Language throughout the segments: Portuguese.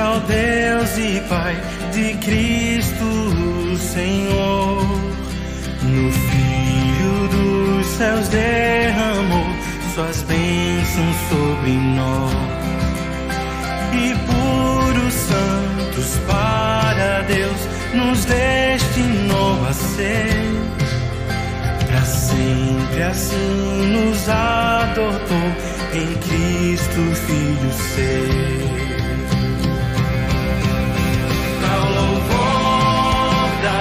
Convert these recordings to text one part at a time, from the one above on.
seja o Deus e Pai de Cristo Senhor. No Filho dos céus derramou suas bênçãos sobre nós. E por os santos para Deus nos destinou a ser. Para sempre assim nos adotou em Cristo Filho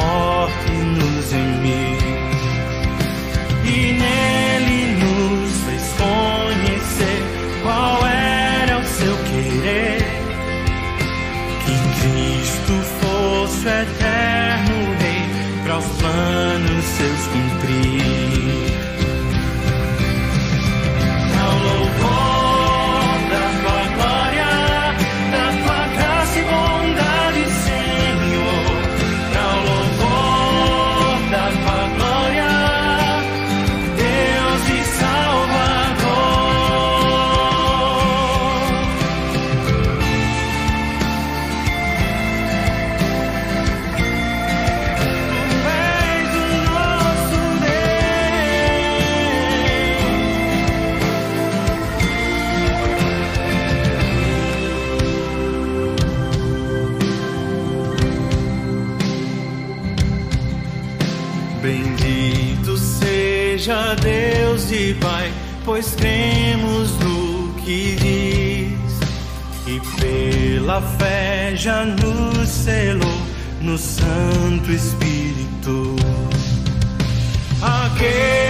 morte nos emiu. Pois cremos no que diz e pela fé já nos selou no Santo Espírito. Aquele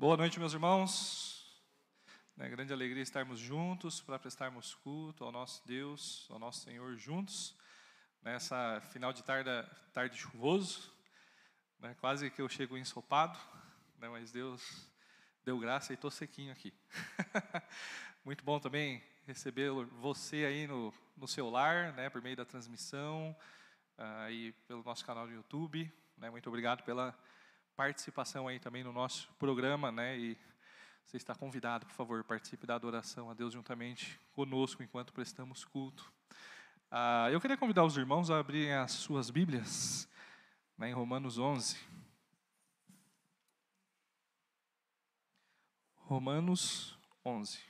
Boa noite, meus irmãos. É grande alegria estarmos juntos para prestarmos culto ao nosso Deus, ao nosso Senhor juntos, nessa final de tarde, tarde chuvoso, né, quase que eu chego ensopado, né, mas Deus deu graça e estou sequinho aqui. Muito bom também receber você aí no, no seu lar, né, por meio da transmissão, uh, e pelo nosso canal no YouTube. Né, muito obrigado pela participação aí também no nosso programa, né? E você está convidado, por favor, participe da adoração a Deus juntamente conosco enquanto prestamos culto. Ah, eu queria convidar os irmãos a abrirem as suas Bíblias né, em Romanos 11. Romanos 11.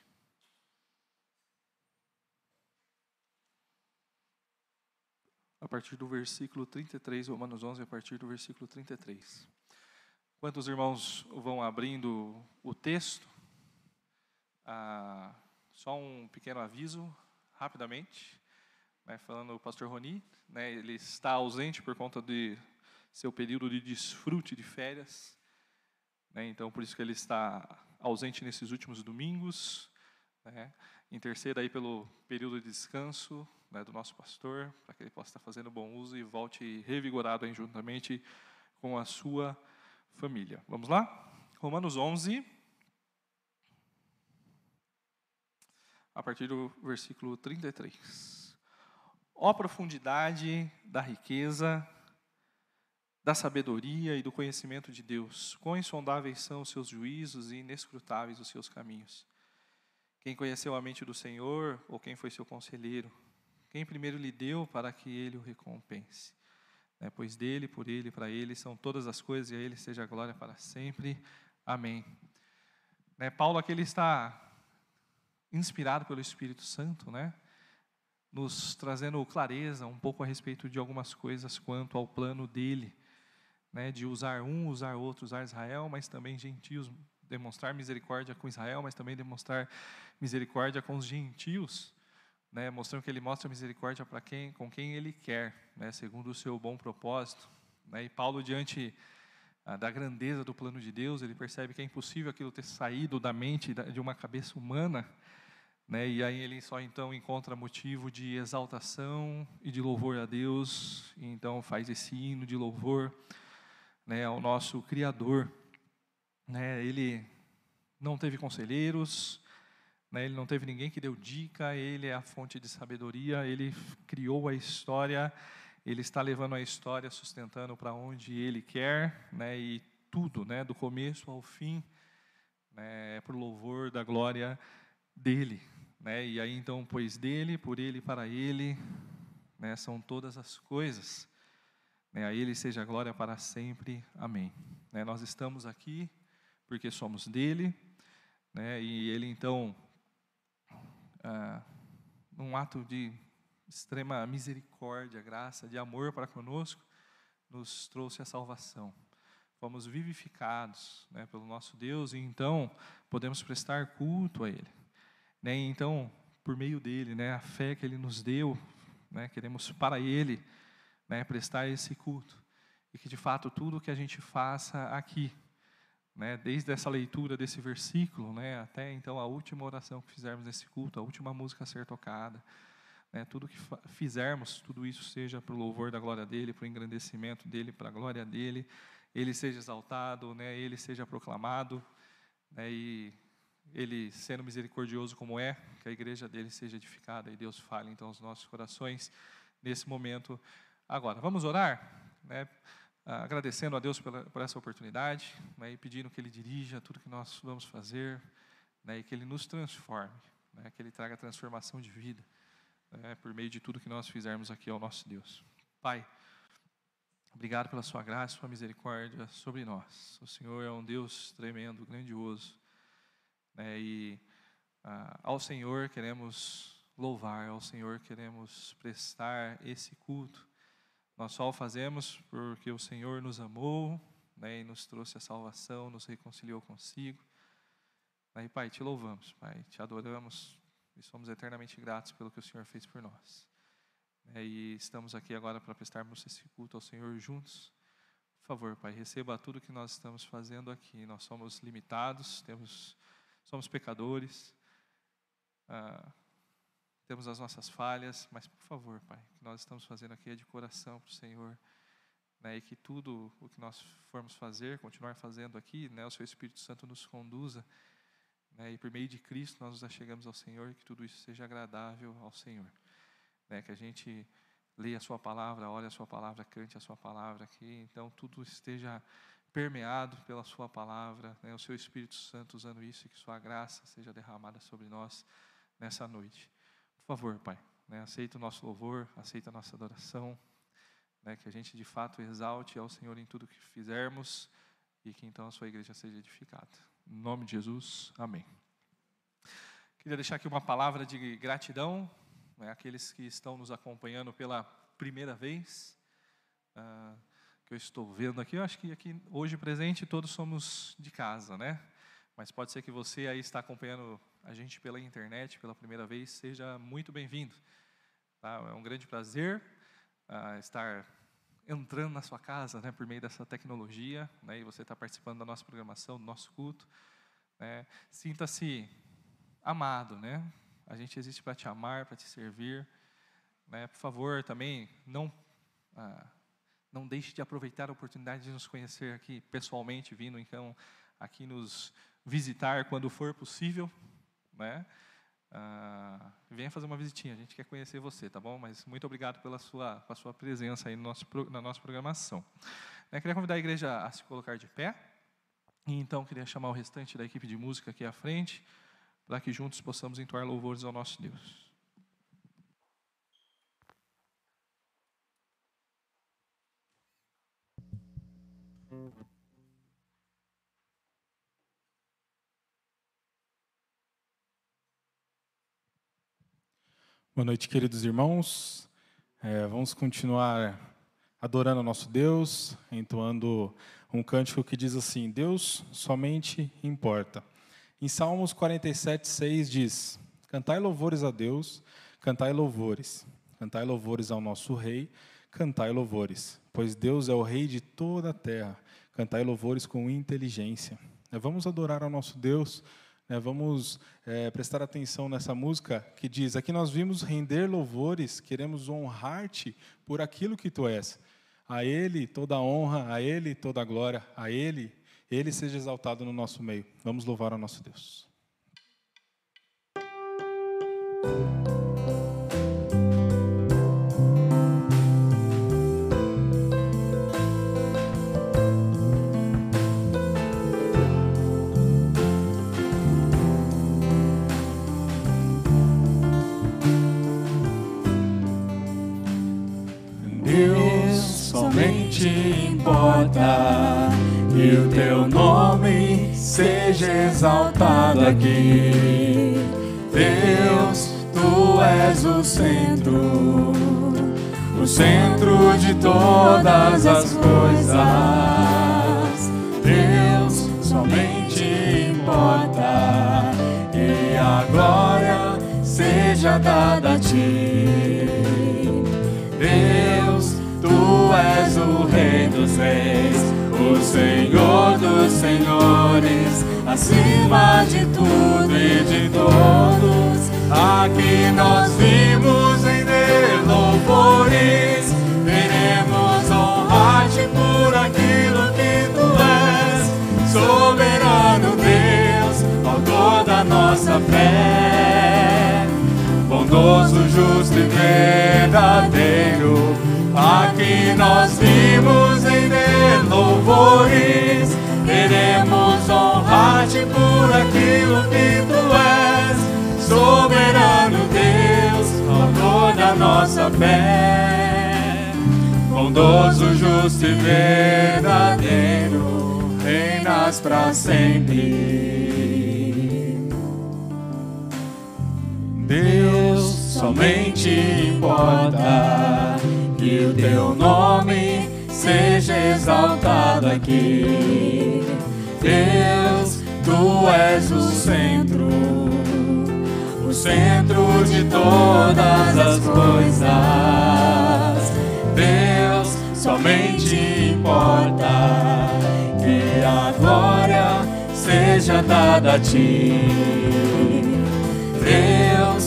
A partir do versículo 33, Romanos 11, a partir do versículo 33. Enquanto os irmãos vão abrindo o texto, ah, só um pequeno aviso, rapidamente, né, falando o pastor Roni, né, ele está ausente por conta de seu período de desfrute de férias, né, então por isso que ele está ausente nesses últimos domingos, né, interceda aí pelo período de descanso né, do nosso pastor, para que ele possa estar fazendo bom uso e volte revigorado juntamente com a sua família. Vamos lá? Romanos 11, a partir do versículo 33. Ó profundidade da riqueza, da sabedoria e do conhecimento de Deus, quão insondáveis são os seus juízos e inescrutáveis os seus caminhos. Quem conheceu a mente do Senhor, ou quem foi seu conselheiro? Quem primeiro lhe deu para que ele o recompense? Né? Pois dele, por ele, para ele são todas as coisas e a ele seja a glória para sempre. Amém. Né? Paulo aqui ele está inspirado pelo Espírito Santo, né? nos trazendo clareza um pouco a respeito de algumas coisas quanto ao plano dele, né? de usar um, usar outro, usar Israel, mas também gentios, demonstrar misericórdia com Israel, mas também demonstrar misericórdia com os gentios né, mostrando que ele mostra misericórdia para quem, com quem ele quer, né, segundo o seu bom propósito. Né, e Paulo, diante ah, da grandeza do plano de Deus, ele percebe que é impossível aquilo ter saído da mente de uma cabeça humana, né, e aí ele só então encontra motivo de exaltação e de louvor a Deus, e então faz esse hino de louvor né, ao nosso Criador. Né, ele não teve conselheiros? Ele não teve ninguém que deu dica, ele é a fonte de sabedoria, ele criou a história, ele está levando a história, sustentando para onde ele quer, né? e tudo, né? do começo ao fim, né? é para o louvor da glória dele. Né? E aí então, pois dele, por ele, para ele, né? são todas as coisas. Né? A ele seja a glória para sempre. Amém. Né? Nós estamos aqui porque somos dele, né? e ele então ah, num ato de extrema misericórdia, graça, de amor para conosco, nos trouxe a salvação. Fomos vivificados né, pelo nosso Deus e então podemos prestar culto a Ele. Né, então, por meio dele, né, a fé que Ele nos deu, né, queremos para Ele né, prestar esse culto. E que de fato tudo que a gente faça aqui, né, desde essa leitura desse versículo, né, até então a última oração que fizermos nesse culto, a última música a ser tocada, né, tudo que fizermos, tudo isso seja para o louvor da glória dele, para o engrandecimento dele, para a glória dele, ele seja exaltado, né, ele seja proclamado, né, e ele sendo misericordioso como é, que a igreja dele seja edificada e Deus fale então aos nossos corações nesse momento. Agora, vamos orar, né? Ah, agradecendo a Deus pela, por essa oportunidade né, e pedindo que Ele dirija tudo que nós vamos fazer né, e que Ele nos transforme, né, que Ele traga transformação de vida né, por meio de tudo que nós fizermos aqui ao nosso Deus. Pai, obrigado pela Sua graça, Sua misericórdia sobre nós. O Senhor é um Deus tremendo, grandioso. Né, e ah, ao Senhor queremos louvar, ao Senhor queremos prestar esse culto nós só o fazemos porque o Senhor nos amou né, e nos trouxe a salvação, nos reconciliou consigo. Aí, Pai, te louvamos, Pai, te adoramos e somos eternamente gratos pelo que o Senhor fez por nós. É, e estamos aqui agora para prestarmos esse culto ao Senhor juntos. favor, Pai, receba tudo que nós estamos fazendo aqui. Nós somos limitados, temos, somos pecadores, ah, temos as nossas falhas, mas por favor, Pai, o que nós estamos fazendo aqui é de coração para o Senhor. Né, e que tudo o que nós formos fazer, continuar fazendo aqui, né, o Seu Espírito Santo nos conduza. Né, e por meio de Cristo nós nos achegamos ao Senhor, que tudo isso seja agradável ao Senhor. Né, que a gente leia a Sua palavra, olhe a Sua palavra, cante a Sua palavra aqui. Então, tudo esteja permeado pela Sua palavra, né, o Seu Espírito Santo usando isso e que Sua graça seja derramada sobre nós nessa noite. Favor, Pai, né, aceita o nosso louvor, aceita a nossa adoração, né, que a gente de fato exalte ao Senhor em tudo que fizermos e que então a Sua igreja seja edificada. Em nome de Jesus, amém. Queria deixar aqui uma palavra de gratidão né, aqueles que estão nos acompanhando pela primeira vez, uh, que eu estou vendo aqui, eu acho que aqui hoje presente todos somos de casa, né? Mas pode ser que você aí está acompanhando a gente pela internet pela primeira vez, seja muito bem-vindo. Tá? É um grande prazer uh, estar entrando na sua casa, né, por meio dessa tecnologia, né, e você está participando da nossa programação, do nosso culto. Né? Sinta-se amado, né? A gente existe para te amar, para te servir. Né? Por favor, também não ah, não deixe de aproveitar a oportunidade de nos conhecer aqui pessoalmente, vindo então aqui nos visitar quando for possível, né? Ah, venha fazer uma visitinha, a gente quer conhecer você, tá bom? Mas muito obrigado pela sua, pela sua presença aí no nosso, na nossa programação. Eu queria convidar a igreja a se colocar de pé. E então queria chamar o restante da equipe de música aqui à frente para que juntos possamos entoar louvores ao nosso Deus. Boa noite, queridos irmãos. É, vamos continuar adorando nosso Deus, entoando um cântico que diz assim: Deus somente importa. Em Salmos 47, 6 diz: Cantai louvores a Deus, cantai louvores, cantai louvores ao nosso Rei, cantai louvores, pois Deus é o Rei de toda a terra, cantai louvores com inteligência. Vamos adorar ao nosso Deus, vamos é, prestar atenção nessa música que diz: Aqui nós vimos render louvores, queremos honrar-te por aquilo que tu és. A Ele toda a honra, a Ele toda a glória, a Ele ele seja exaltado no nosso meio. Vamos louvar ao nosso. Deus importa que o teu nome seja exaltado aqui. Deus, tu és o centro, o centro de todas as coisas. Deus somente importa e a glória seja dada a ti. Deus, o Senhor dos Senhores, acima de tudo e de todos. Aqui nós vimos em louvores, queremos honrar-te por aquilo que tu és, soberano Deus, autor da nossa fé, bondoso, justo e verdadeiro. Aqui nós vimos em louvores. Queremos honrar-te por aquilo que tu és, soberano Deus, autor da nossa fé. Bondoso, justo e verdadeiro, reinas para sempre. Deus, somente importa que o teu nome seja exaltado aqui. Deus, tu és o centro, o centro de todas as coisas. Deus, somente importa que a glória seja dada a ti. Deus,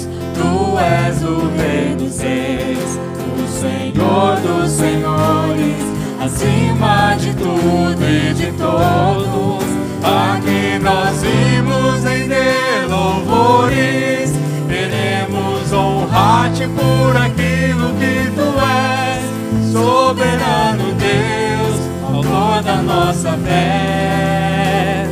és o Rei dos Reis, o Senhor dos Senhores, acima de tudo e de todos. Aqui nós vimos render louvores, queremos honrar-te por aquilo que tu és, soberano Deus, autor da nossa fé,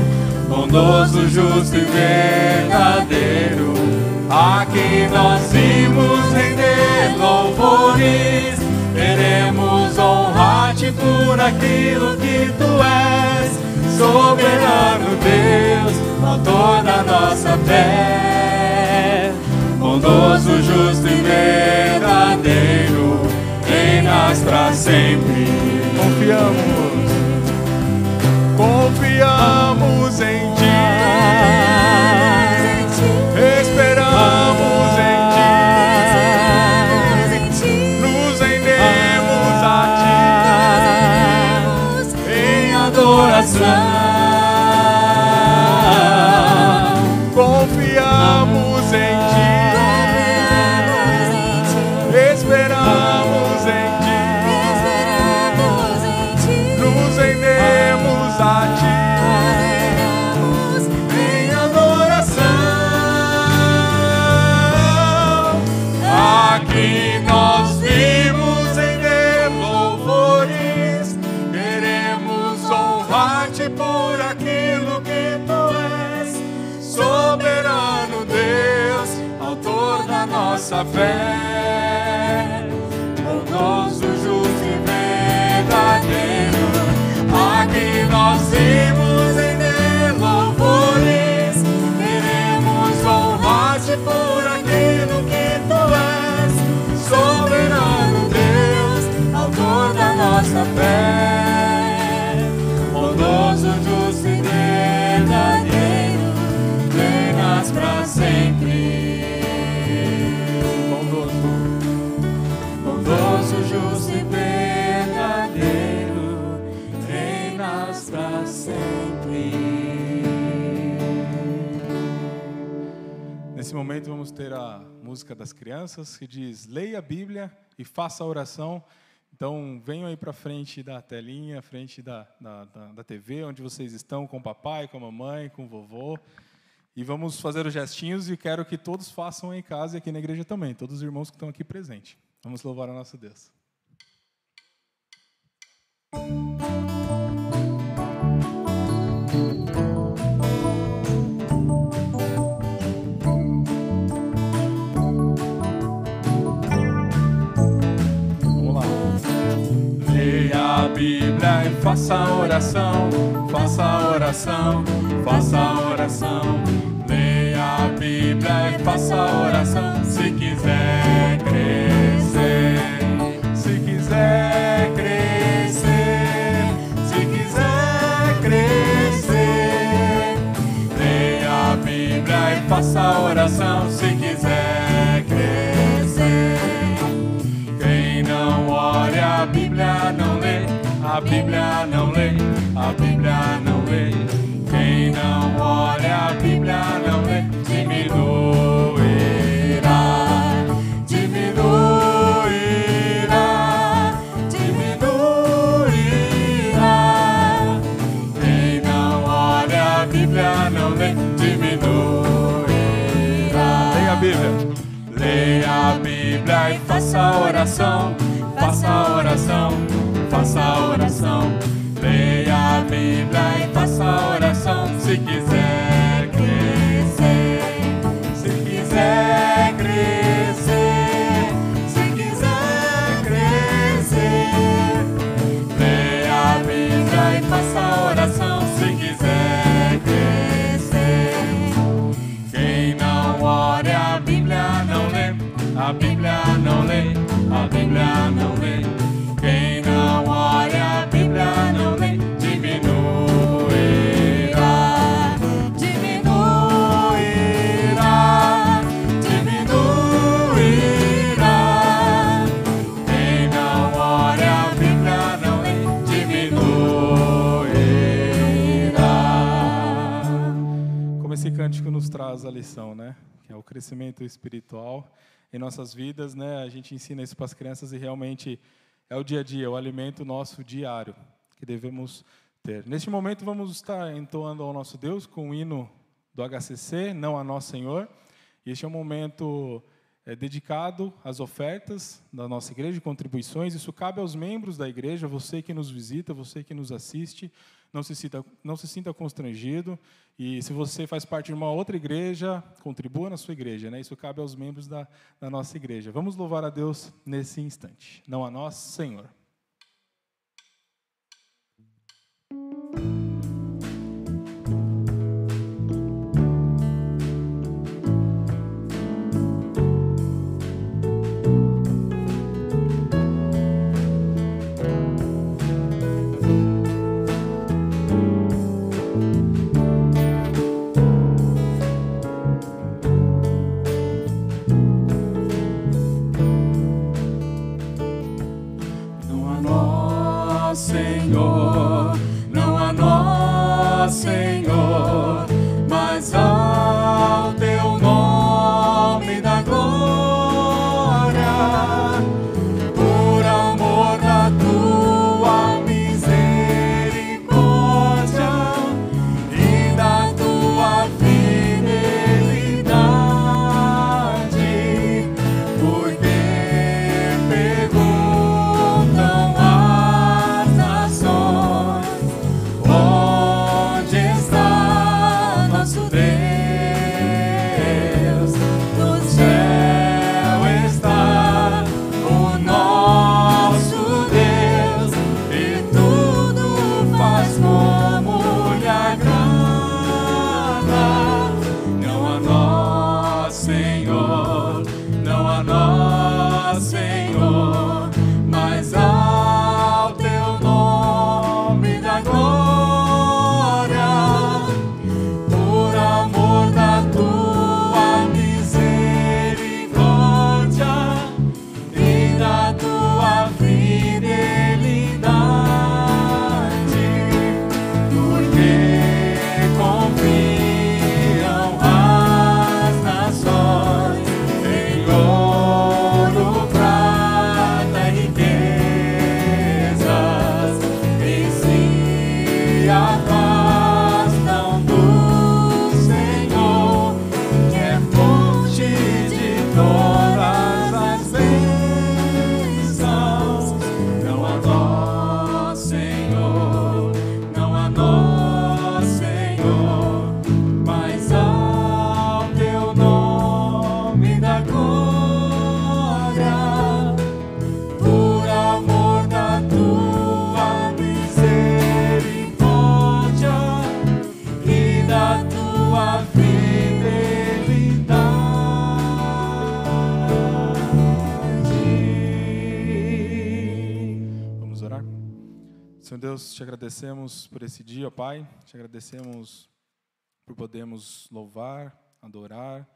bondoso, justo e verdadeiro. Aqui nós vimos render louvores, queremos honrar-te por aquilo que tu és, soberano Deus, autor da nossa fé, bondoso, justo e verdadeiro, reinas para sempre. Confiamos, confiamos Nesse momento vamos ter a música das crianças que diz: leia a Bíblia e faça a oração. Então venham aí para frente da telinha, frente da, da, da, da TV, onde vocês estão, com o papai, com a mamãe, com o vovô. E vamos fazer os gestinhos e quero que todos façam em casa e aqui na igreja também, todos os irmãos que estão aqui presentes. Vamos louvar a nosso Deus. Bíblia e faça oração, faça oração, faça oração. Leia a Bíblia e faça oração, se quiser crescer, se quiser crescer, se quiser crescer. Leia a Bíblia e faça oração, se quiser crescer. Quem não olha a Bíblia não lê, a Bíblia não lê, a Bíblia não lê. Quem não olha a Bíblia não lê, diminuirá, diminuirá, diminuirá. Quem não olha a Bíblia não lê, diminuirá. Leia a Bíblia. Leia a Bíblia e faça oração, faça oração, faça a oração. Leia a traz a lição, né? Que é o crescimento espiritual em nossas vidas, né? A gente ensina isso para as crianças e realmente é o dia a dia, o alimento nosso diário que devemos ter. Neste momento vamos estar entoando ao nosso Deus com o hino do HCC, não a nosso Senhor. E este é um momento é, dedicado às ofertas da nossa igreja, contribuições. Isso cabe aos membros da igreja, você que nos visita, você que nos assiste. Não se, sinta, não se sinta constrangido. E se você faz parte de uma outra igreja, contribua na sua igreja. Né? Isso cabe aos membros da, da nossa igreja. Vamos louvar a Deus nesse instante. Não a nós, Senhor. Senhor, não a nós, Senhor. Agradecemos por esse dia, Pai. Te agradecemos por podermos louvar, adorar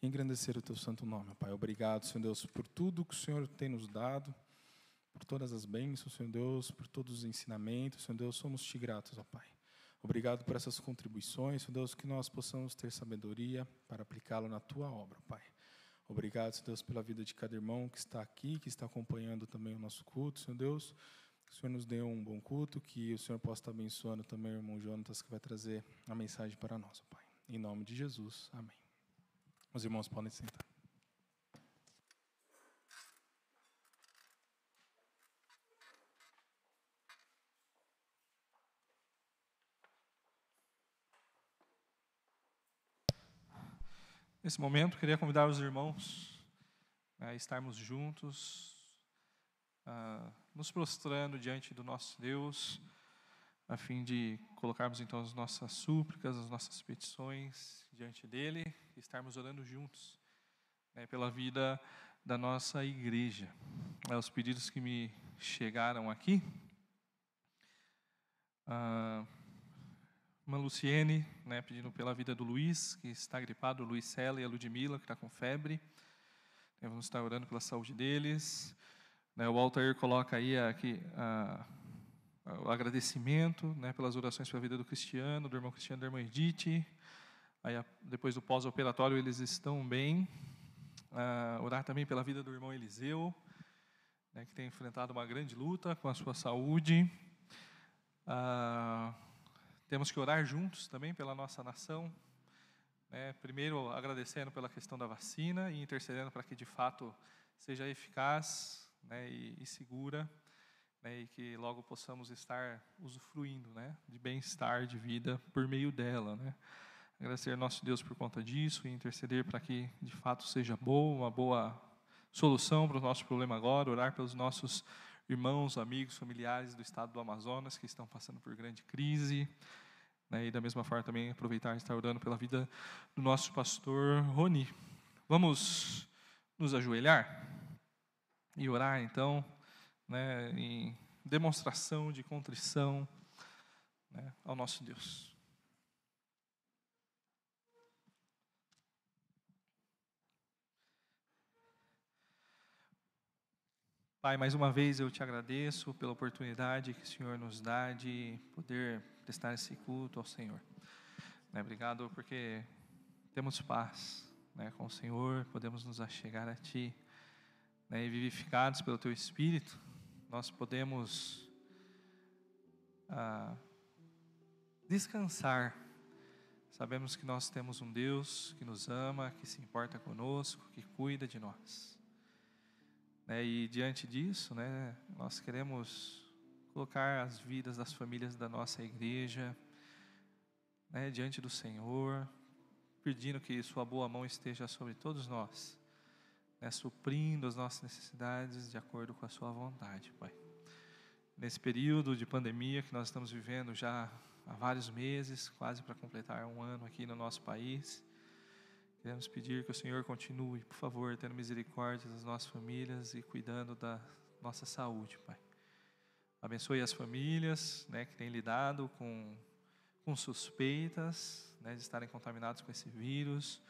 e engrandecer o Teu santo nome, Pai. Obrigado, Senhor Deus, por tudo que o Senhor tem nos dado, por todas as bênçãos, Senhor Deus, por todos os ensinamentos, Senhor Deus, somos te gratos, ó Pai. Obrigado por essas contribuições, Senhor Deus, que nós possamos ter sabedoria para aplicá-lo na Tua obra, Pai. Obrigado, Senhor Deus, pela vida de cada irmão que está aqui, que está acompanhando também o nosso culto, Senhor Deus. O Senhor nos dê um bom culto, que o Senhor possa estar abençoando também o irmão Jonatas, que vai trazer a mensagem para nós, Pai. Em nome de Jesus, amém. Os irmãos podem sentar. Nesse momento, queria convidar os irmãos a estarmos juntos ah, nos prostrando diante do nosso Deus, a fim de colocarmos então as nossas súplicas, as nossas petições diante dele e estarmos orando juntos né, pela vida da nossa igreja. É, os pedidos que me chegaram aqui. Ah, uma Luciene, né, pedindo pela vida do Luiz, que está gripado, o Luiz Sela e a Ludmila, que está com febre. Vamos estar orando pela saúde deles. Né, o Altair coloca aí aqui a, a, o agradecimento né, pelas orações pela vida do Cristiano, do irmão Cristiano, da irmã Edith, Aí, depois do pós-operatório, eles estão bem. Orar também pela vida do irmão Eliseu, né, que tem enfrentado uma grande luta com a sua saúde. Temos que orar juntos também pela nossa nação. Né, primeiro, agradecendo pela questão da vacina e intercedendo para que de fato seja eficaz né, e, e, segura, né, e que logo possamos estar usufruindo né, de bem-estar de vida por meio dela. Né. Agradecer ao nosso Deus por conta disso e interceder para que de fato seja boa, uma boa solução para o nosso problema agora, orar pelos nossos irmãos, amigos, familiares do estado do Amazonas que estão passando por grande crise. Né, e da mesma forma também aproveitar e estar orando pela vida do nosso pastor Roni. Vamos nos ajoelhar e orar então, né, em demonstração de contrição né, ao nosso Deus. Pai, mais uma vez eu te agradeço pela oportunidade que o Senhor nos dá de poder prestar esse culto ao Senhor. Né, obrigado porque temos paz né, com o Senhor, podemos nos achegar a Ti. Né, e vivificados pelo Teu Espírito, nós podemos ah, descansar. Sabemos que nós temos um Deus que nos ama, que se importa conosco, que cuida de nós. Né, e diante disso, né, nós queremos colocar as vidas das famílias da nossa igreja né, diante do Senhor, pedindo que Sua boa mão esteja sobre todos nós, né, suprindo as nossas necessidades de acordo com a Sua vontade, Pai. Nesse período de pandemia que nós estamos vivendo já há vários meses, quase para completar um ano aqui no nosso país, Queremos pedir que o Senhor continue, por favor, tendo misericórdia das nossas famílias e cuidando da nossa saúde, Pai. Abençoe as famílias né, que têm lidado com, com suspeitas né, de estarem contaminados com esse vírus,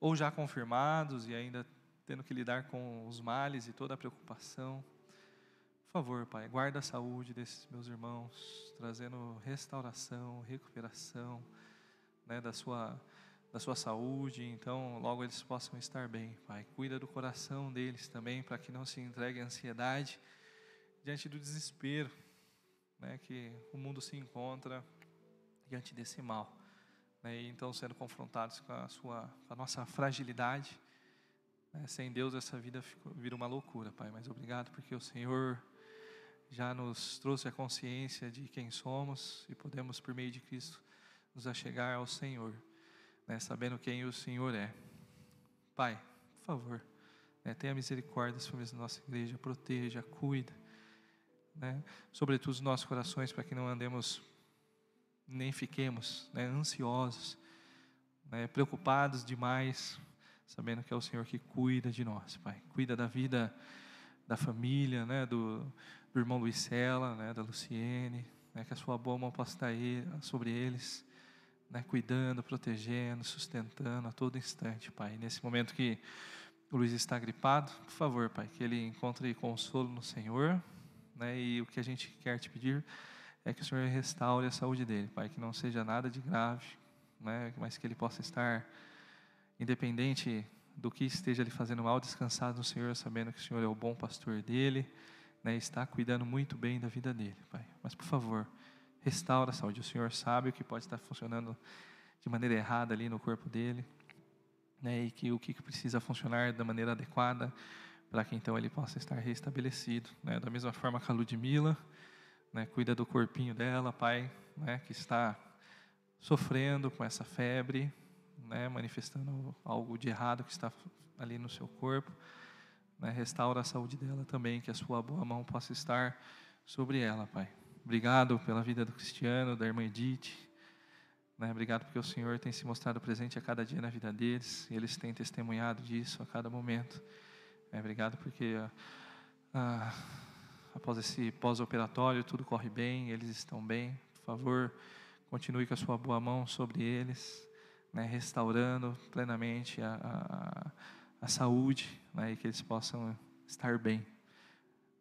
ou já confirmados e ainda tendo que lidar com os males e toda a preocupação. Por favor, Pai, guarda a saúde desses meus irmãos, trazendo restauração, recuperação né, da sua da sua saúde, então logo eles possam estar bem, Pai. Cuida do coração deles também, para que não se entregue à ansiedade diante do desespero né, que o mundo se encontra diante desse mal. Né, e então sendo confrontados com a, sua, com a nossa fragilidade. Né, sem Deus essa vida vira uma loucura, Pai. Mas obrigado porque o Senhor já nos trouxe a consciência de quem somos e podemos, por meio de Cristo, nos achegar ao Senhor né, sabendo quem o Senhor é. Pai, por favor, né, tenha misericórdia famílias da nossa igreja, proteja, cuida, né, sobretudo os nossos corações, para que não andemos, nem fiquemos né, ansiosos, né, preocupados demais, sabendo que é o Senhor que cuida de nós, Pai. Cuida da vida da família, né, do, do irmão Luiz Sela, né, da Luciene, né, que a sua boa mão possa estar aí, sobre eles né, cuidando, protegendo, sustentando a todo instante, Pai. Nesse momento que o Luiz está gripado, por favor, Pai, que ele encontre consolo no Senhor, né, e o que a gente quer te pedir é que o Senhor restaure a saúde dele, Pai, que não seja nada de grave, né, mas que ele possa estar independente do que esteja lhe fazendo mal, descansado no Senhor, sabendo que o Senhor é o bom pastor dele, né, está cuidando muito bem da vida dele, Pai. Mas, por favor, restaura a saúde. O Senhor sabe o que pode estar funcionando de maneira errada ali no corpo dele, né, e que o que precisa funcionar da maneira adequada para que então ele possa estar restabelecido. Né, da mesma forma que a Ludmilla, né, cuida do corpinho dela, Pai, né, que está sofrendo com essa febre, né, manifestando algo de errado que está ali no seu corpo. Né, restaura a saúde dela também, que a sua boa mão possa estar sobre ela, Pai. Obrigado pela vida do Cristiano, da irmã Edith. Né? Obrigado porque o Senhor tem se mostrado presente a cada dia na vida deles e eles têm testemunhado disso a cada momento. É, obrigado porque ah, após esse pós-operatório tudo corre bem, eles estão bem. Por favor, continue com a sua boa mão sobre eles, né? restaurando plenamente a, a, a saúde né? e que eles possam estar bem.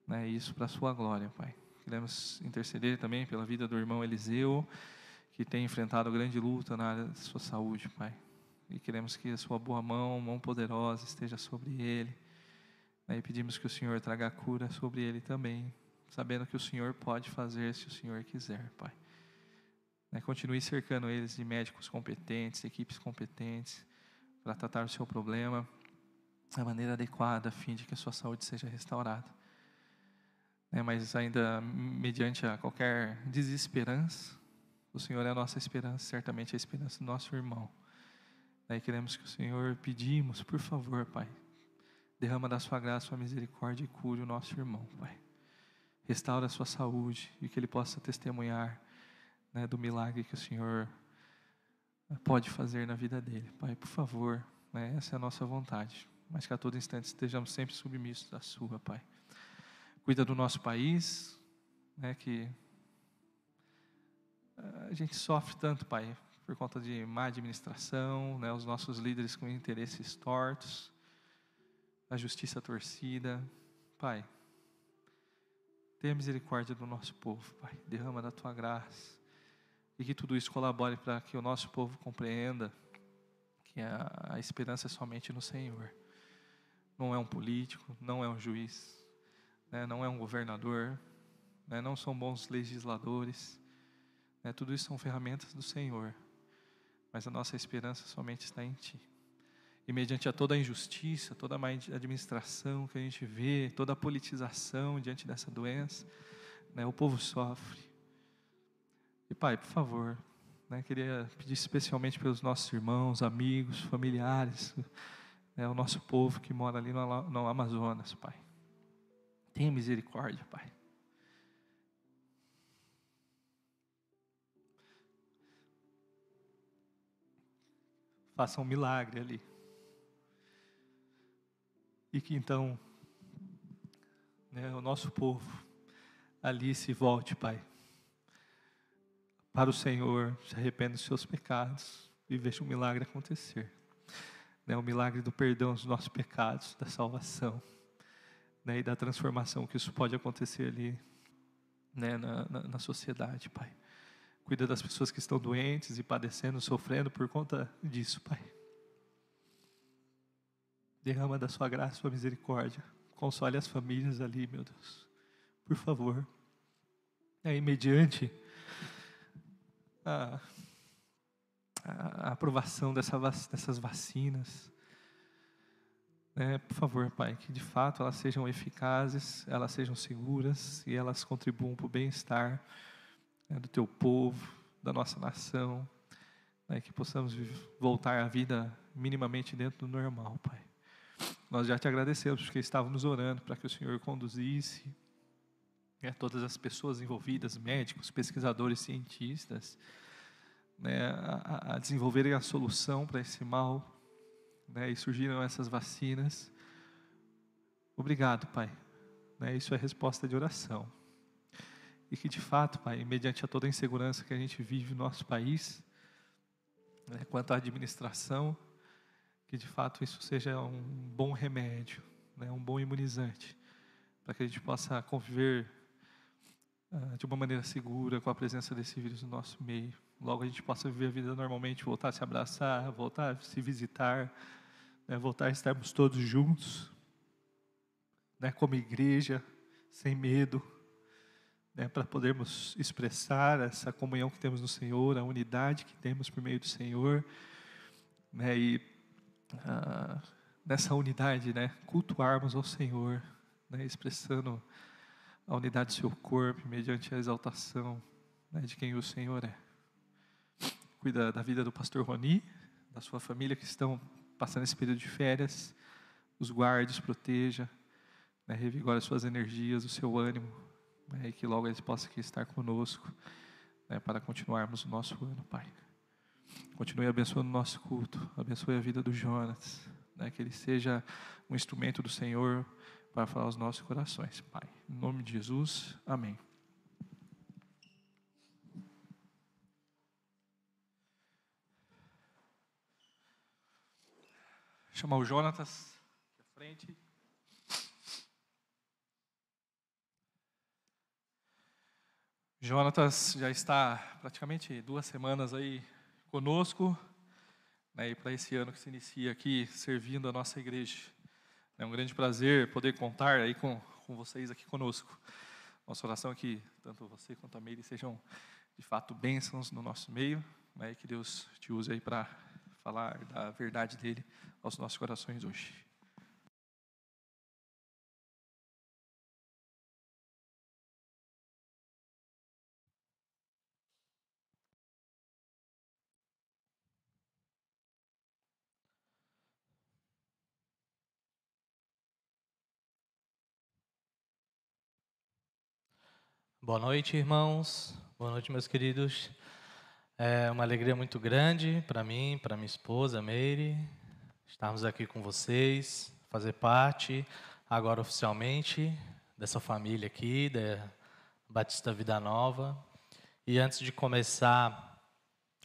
Né? Isso para a sua glória, Pai. Queremos interceder também pela vida do irmão Eliseu, que tem enfrentado grande luta na área da sua saúde, Pai. e queremos que a Sua boa mão, mão poderosa, esteja sobre ele. Né, e pedimos que o Senhor traga cura sobre ele também, sabendo que o Senhor pode fazer se o Senhor quiser, Pai. Né, continue cercando eles de médicos competentes, equipes competentes, para tratar o seu problema da maneira adequada, a fim de que a sua saúde seja restaurada. Né, mas ainda mediante a qualquer desesperança, o Senhor é a nossa esperança, certamente a esperança do nosso irmão. Daí queremos que o Senhor pedimos, por favor, Pai, derrama da sua graça, sua misericórdia e cure o nosso irmão, Pai. Restaura a sua saúde e que ele possa testemunhar né, do milagre que o Senhor pode fazer na vida dele. Pai, por favor, né, essa é a nossa vontade, mas que a todo instante estejamos sempre submissos à sua, Pai. Cuida do nosso país, né, que a gente sofre tanto, Pai, por conta de má administração, né, os nossos líderes com interesses tortos, a justiça torcida. Pai, tenha misericórdia do nosso povo, Pai. Derrama da tua graça. E que tudo isso colabore para que o nosso povo compreenda que a, a esperança é somente no Senhor. Não é um político, não é um juiz, né, não é um governador, né, não são bons legisladores né? Tudo isso são ferramentas do Senhor, mas a nossa esperança somente está em Ti. E mediante a toda a injustiça, toda a má administração que a gente vê, toda a politização diante dessa doença, né, o povo sofre. E Pai, por favor, né, queria pedir especialmente pelos nossos irmãos, amigos, familiares, né, o nosso povo que mora ali no, no Amazonas, Pai. Tenha misericórdia, Pai. faça um milagre ali. E que então né, o nosso povo ali se volte, Pai, para o Senhor, se arrependa dos seus pecados e veja um milagre acontecer. Né, o milagre do perdão dos nossos pecados, da salvação né, e da transformação que isso pode acontecer ali né, na, na, na sociedade, Pai. Cuida das pessoas que estão doentes e padecendo, sofrendo por conta disso, Pai. Derrama da sua graça, sua misericórdia. Console as famílias ali, meu Deus. Por favor. Aí, mediante a, a aprovação dessa, dessas vacinas, né, por favor, Pai, que de fato elas sejam eficazes, elas sejam seguras e elas contribuam para o bem-estar né, do teu povo, da nossa nação, né, que possamos voltar à vida minimamente dentro do normal, Pai. Nós já te agradecemos porque estávamos orando para que o Senhor conduzisse né, todas as pessoas envolvidas, médicos, pesquisadores, cientistas, né, a, a, desenvolverem a solução para esse mal, né, e surgiram essas vacinas. Obrigado, Pai. Né, isso é resposta de oração. E que de fato, Pai, mediante a toda a insegurança que a gente vive no nosso país, né, quanto à administração, que de fato isso seja um bom remédio, né, um bom imunizante, para que a gente possa conviver de uma maneira segura com a presença desse vírus no nosso meio. Logo a gente possa viver a vida normalmente, voltar a se abraçar, voltar a se visitar, né, voltar a estarmos todos juntos, né, como igreja, sem medo né, para podermos expressar essa comunhão que temos no Senhor, a unidade que temos por meio do Senhor, né, e ah, nessa unidade, né, cultuarmos ao Senhor, né, expressando a unidade do seu corpo mediante a exaltação né, de quem o Senhor é. Cuida da vida do pastor Roni, da sua família que estão passando esse período de férias, os guarde, os proteja, né, revigora suas energias, o seu ânimo, né, e que logo eles possam aqui estar conosco né, para continuarmos o nosso ano, Pai. Continue abençoando o nosso culto, abençoe a vida do Jonas, né, que ele seja um instrumento do Senhor para falar aos nossos corações, Pai. Em nome de Jesus, amém. Chamar o Jonatas à frente. Jonatas já está praticamente duas semanas aí conosco, né, e para esse ano que se inicia aqui, servindo a nossa igreja. É um grande prazer poder contar aí com, com vocês aqui conosco. Nossa oração é que tanto você quanto a Meire sejam de fato bênçãos no nosso meio, né, que Deus te use aí para falar da verdade dele aos nossos corações hoje. Boa noite, irmãos. Boa noite, meus queridos. É uma alegria muito grande para mim, para minha esposa, Meire, estarmos aqui com vocês, fazer parte, agora oficialmente, dessa família aqui, da Batista Vida Nova. E antes de começar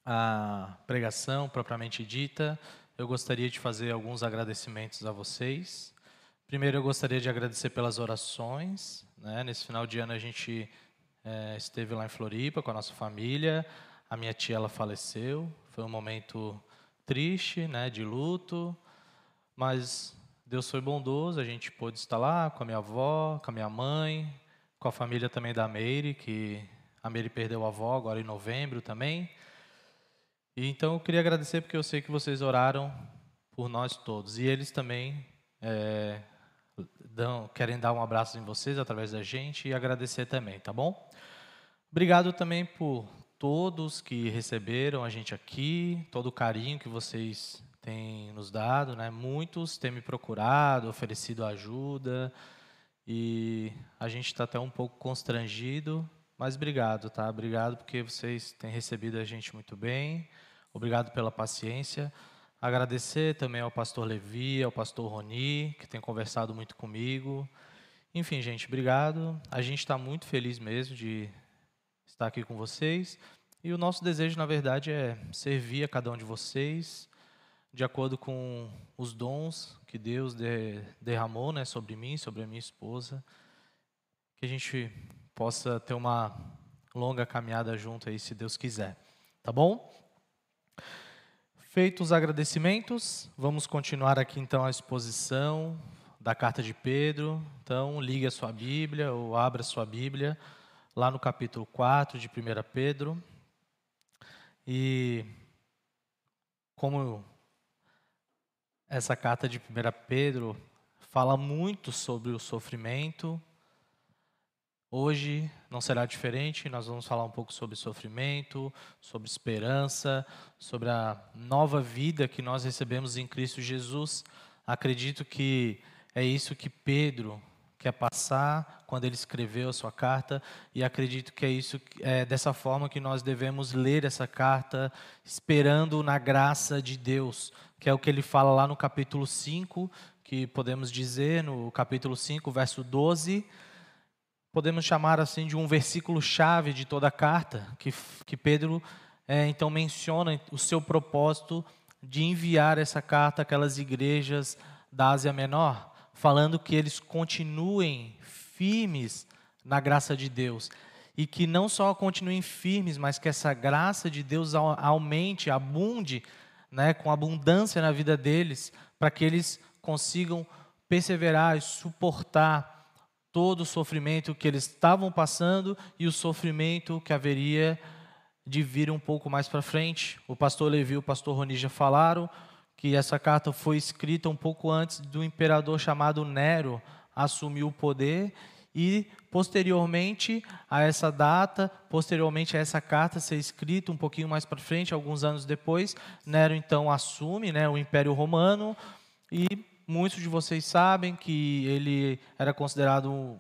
a pregação propriamente dita, eu gostaria de fazer alguns agradecimentos a vocês. Primeiro, eu gostaria de agradecer pelas orações. Né? Nesse final de ano, a gente é, esteve lá em Floripa com a nossa família. A minha tia ela faleceu. Foi um momento triste, né, de luto, mas Deus foi bondoso. A gente pôde estar lá com a minha avó, com a minha mãe, com a família também da Meire, que a Meire perdeu a avó agora em novembro também. E então eu queria agradecer porque eu sei que vocês oraram por nós todos e eles também é, dão, querem dar um abraço em vocês através da gente e agradecer também, tá bom? Obrigado também por todos que receberam a gente aqui, todo o carinho que vocês têm nos dado, né? Muitos têm me procurado, oferecido ajuda e a gente está até um pouco constrangido, mas obrigado, tá? Obrigado porque vocês têm recebido a gente muito bem. Obrigado pela paciência. Agradecer também ao pastor Levi, ao pastor Roni, que tem conversado muito comigo. Enfim, gente, obrigado. A gente está muito feliz mesmo de estar aqui com vocês. E o nosso desejo, na verdade, é servir a cada um de vocês de acordo com os dons que Deus de, derramou né, sobre mim, sobre a minha esposa. Que a gente possa ter uma longa caminhada junto aí, se Deus quiser. Tá bom? Feitos os agradecimentos, vamos continuar aqui então a exposição da carta de Pedro. Então, ligue a sua Bíblia ou abra a sua Bíblia lá no capítulo 4 de 1 Pedro. E como essa carta de 1 Pedro fala muito sobre o sofrimento, Hoje não será diferente, nós vamos falar um pouco sobre sofrimento, sobre esperança, sobre a nova vida que nós recebemos em Cristo Jesus. Acredito que é isso que Pedro quer passar quando ele escreveu a sua carta e acredito que é isso é dessa forma que nós devemos ler essa carta esperando na graça de Deus, que é o que ele fala lá no capítulo 5, que podemos dizer no capítulo 5, verso 12, podemos chamar assim de um versículo chave de toda a carta, que, que Pedro é, então menciona o seu propósito de enviar essa carta àquelas igrejas da Ásia Menor, falando que eles continuem firmes na graça de Deus. E que não só continuem firmes, mas que essa graça de Deus aumente, abunde, né, com abundância na vida deles, para que eles consigam perseverar e suportar todo o sofrimento que eles estavam passando e o sofrimento que haveria de vir um pouco mais para frente. O pastor Levi e o pastor Roni já falaram que essa carta foi escrita um pouco antes do imperador chamado Nero assumir o poder e posteriormente a essa data, posteriormente a essa carta ser escrita um pouquinho mais para frente, alguns anos depois, Nero então assume, né, o Império Romano e muitos de vocês sabem que ele era considerado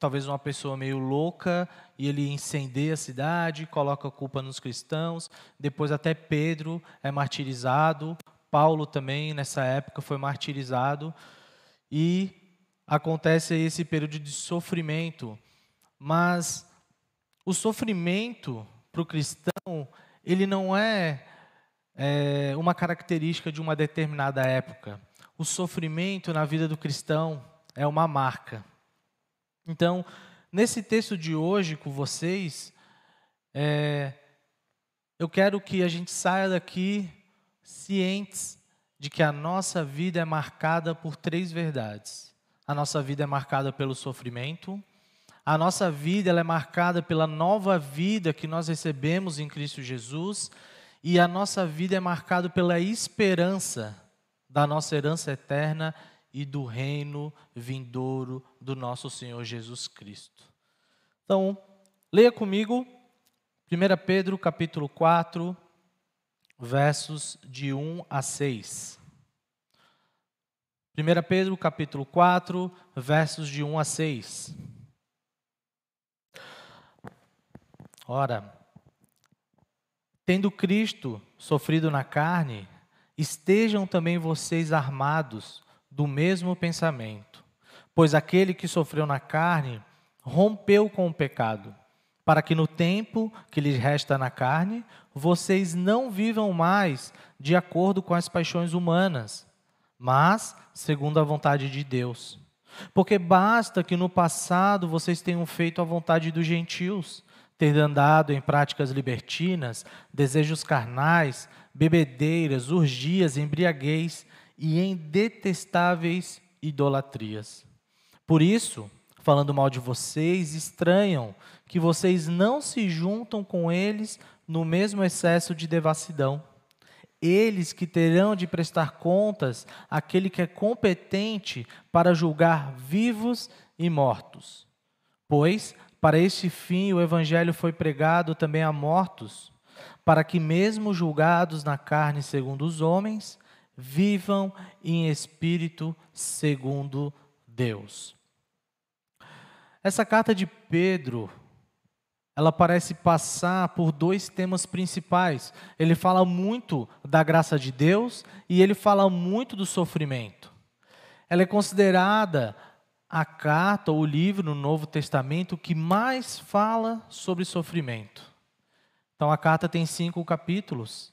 talvez uma pessoa meio louca e ele incendeia a cidade, coloca a culpa nos cristãos. Depois até Pedro é martirizado, Paulo também nessa época foi martirizado e acontece esse período de sofrimento. Mas o sofrimento para o cristão ele não é, é uma característica de uma determinada época o sofrimento na vida do cristão é uma marca. Então, nesse texto de hoje com vocês, é, eu quero que a gente saia daqui cientes de que a nossa vida é marcada por três verdades. A nossa vida é marcada pelo sofrimento, a nossa vida ela é marcada pela nova vida que nós recebemos em Cristo Jesus, e a nossa vida é marcada pela esperança da nossa herança eterna e do reino vindouro do nosso Senhor Jesus Cristo. Então, leia comigo 1 Pedro capítulo 4, versos de 1 a 6. 1 Pedro capítulo 4, versos de 1 a 6. Ora, tendo Cristo sofrido na carne, estejam também vocês armados do mesmo pensamento. Pois aquele que sofreu na carne rompeu com o pecado para que no tempo que lhes resta na carne, vocês não vivam mais de acordo com as paixões humanas, mas segundo a vontade de Deus. Porque basta que no passado vocês tenham feito a vontade dos gentios, ter andado em práticas libertinas, desejos carnais, bebedeiras, urgias, embriaguez e em detestáveis idolatrias. Por isso, falando mal de vocês, estranham que vocês não se juntam com eles no mesmo excesso de devassidão. Eles que terão de prestar contas àquele que é competente para julgar vivos e mortos. Pois, para este fim, o Evangelho foi pregado também a mortos, para que, mesmo julgados na carne segundo os homens, vivam em espírito segundo Deus. Essa carta de Pedro, ela parece passar por dois temas principais. Ele fala muito da graça de Deus e ele fala muito do sofrimento. Ela é considerada a carta ou o livro no Novo Testamento que mais fala sobre sofrimento. Então a carta tem cinco capítulos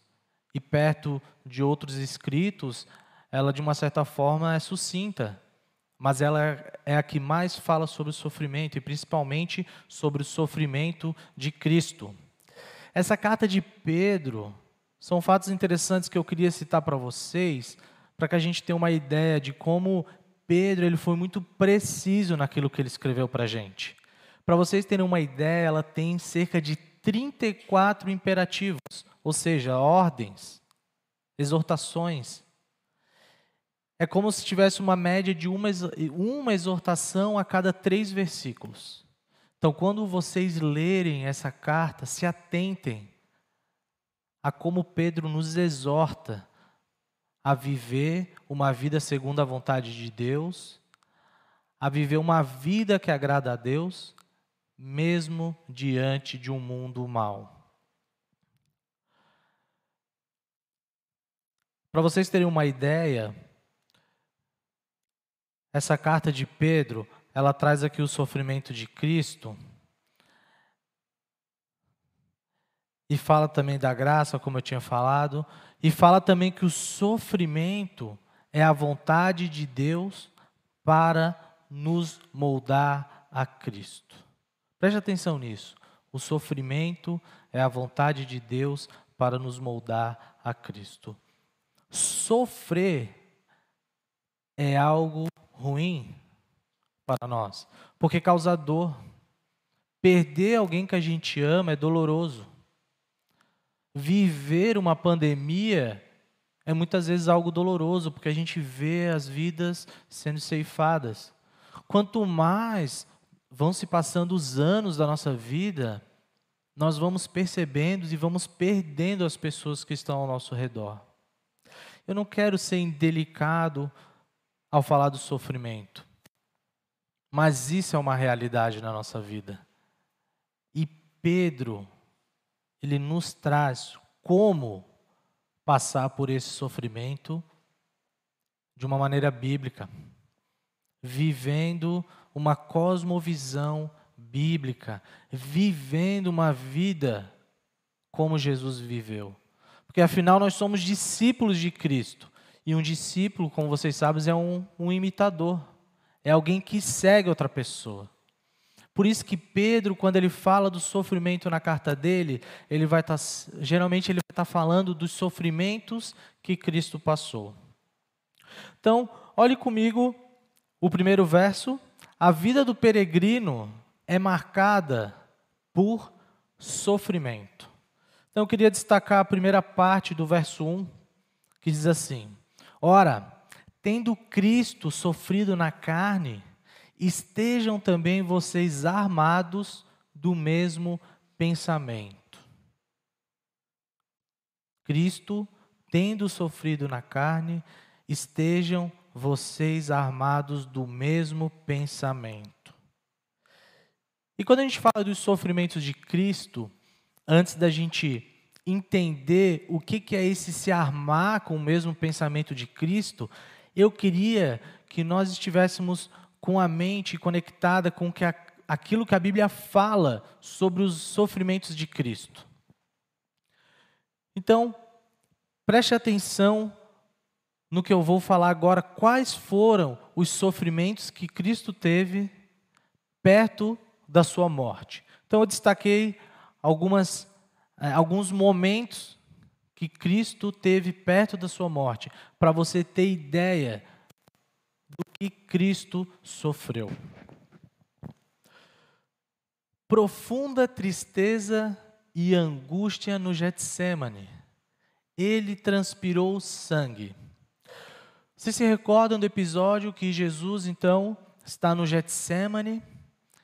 e perto de outros escritos, ela de uma certa forma é sucinta mas ela é a que mais fala sobre o sofrimento e principalmente sobre o sofrimento de Cristo. Essa carta de Pedro são fatos interessantes que eu queria citar para vocês, para que a gente tenha uma ideia de como Pedro ele foi muito preciso naquilo que ele escreveu para a gente. Para vocês terem uma ideia, ela tem cerca de 34 imperativos, ou seja, ordens, exortações, é como se tivesse uma média de uma, uma exortação a cada três versículos. Então, quando vocês lerem essa carta, se atentem a como Pedro nos exorta a viver uma vida segundo a vontade de Deus, a viver uma vida que agrada a Deus, mesmo diante de um mundo mau. Para vocês terem uma ideia, essa carta de Pedro, ela traz aqui o sofrimento de Cristo e fala também da graça, como eu tinha falado, e fala também que o sofrimento é a vontade de Deus para nos moldar a Cristo. Preste atenção nisso. O sofrimento é a vontade de Deus para nos moldar a Cristo. Sofrer é algo ruim para nós, porque causa dor. Perder alguém que a gente ama é doloroso. Viver uma pandemia é muitas vezes algo doloroso, porque a gente vê as vidas sendo ceifadas. Quanto mais vão se passando os anos da nossa vida, nós vamos percebendo e vamos perdendo as pessoas que estão ao nosso redor. Eu não quero ser indelicado ao falar do sofrimento. Mas isso é uma realidade na nossa vida. E Pedro, ele nos traz como passar por esse sofrimento de uma maneira bíblica, vivendo uma cosmovisão bíblica, vivendo uma vida como Jesus viveu. Porque afinal nós somos discípulos de Cristo. E um discípulo, como vocês sabem, é um, um imitador. É alguém que segue outra pessoa. Por isso que Pedro, quando ele fala do sofrimento na carta dele, ele vai estar, tá, geralmente ele vai estar tá falando dos sofrimentos que Cristo passou. Então, olhe comigo o primeiro verso. A vida do peregrino é marcada por sofrimento. Então, eu queria destacar a primeira parte do verso 1, que diz assim: Ora, tendo Cristo sofrido na carne, estejam também vocês armados do mesmo pensamento. Cristo, tendo sofrido na carne, estejam vocês armados do mesmo pensamento. E quando a gente fala dos sofrimentos de Cristo, antes da gente entender o que é esse se armar com o mesmo pensamento de Cristo, eu queria que nós estivéssemos com a mente conectada com que a, aquilo que a Bíblia fala sobre os sofrimentos de Cristo. Então, preste atenção no que eu vou falar agora, quais foram os sofrimentos que Cristo teve perto da sua morte. Então, eu destaquei algumas, eh, alguns momentos que Cristo teve perto da sua morte, para você ter ideia do que Cristo sofreu. Profunda tristeza e angústia no Getsemane. Ele transpirou sangue. Vocês se recordam do episódio que Jesus então está no Getsemane,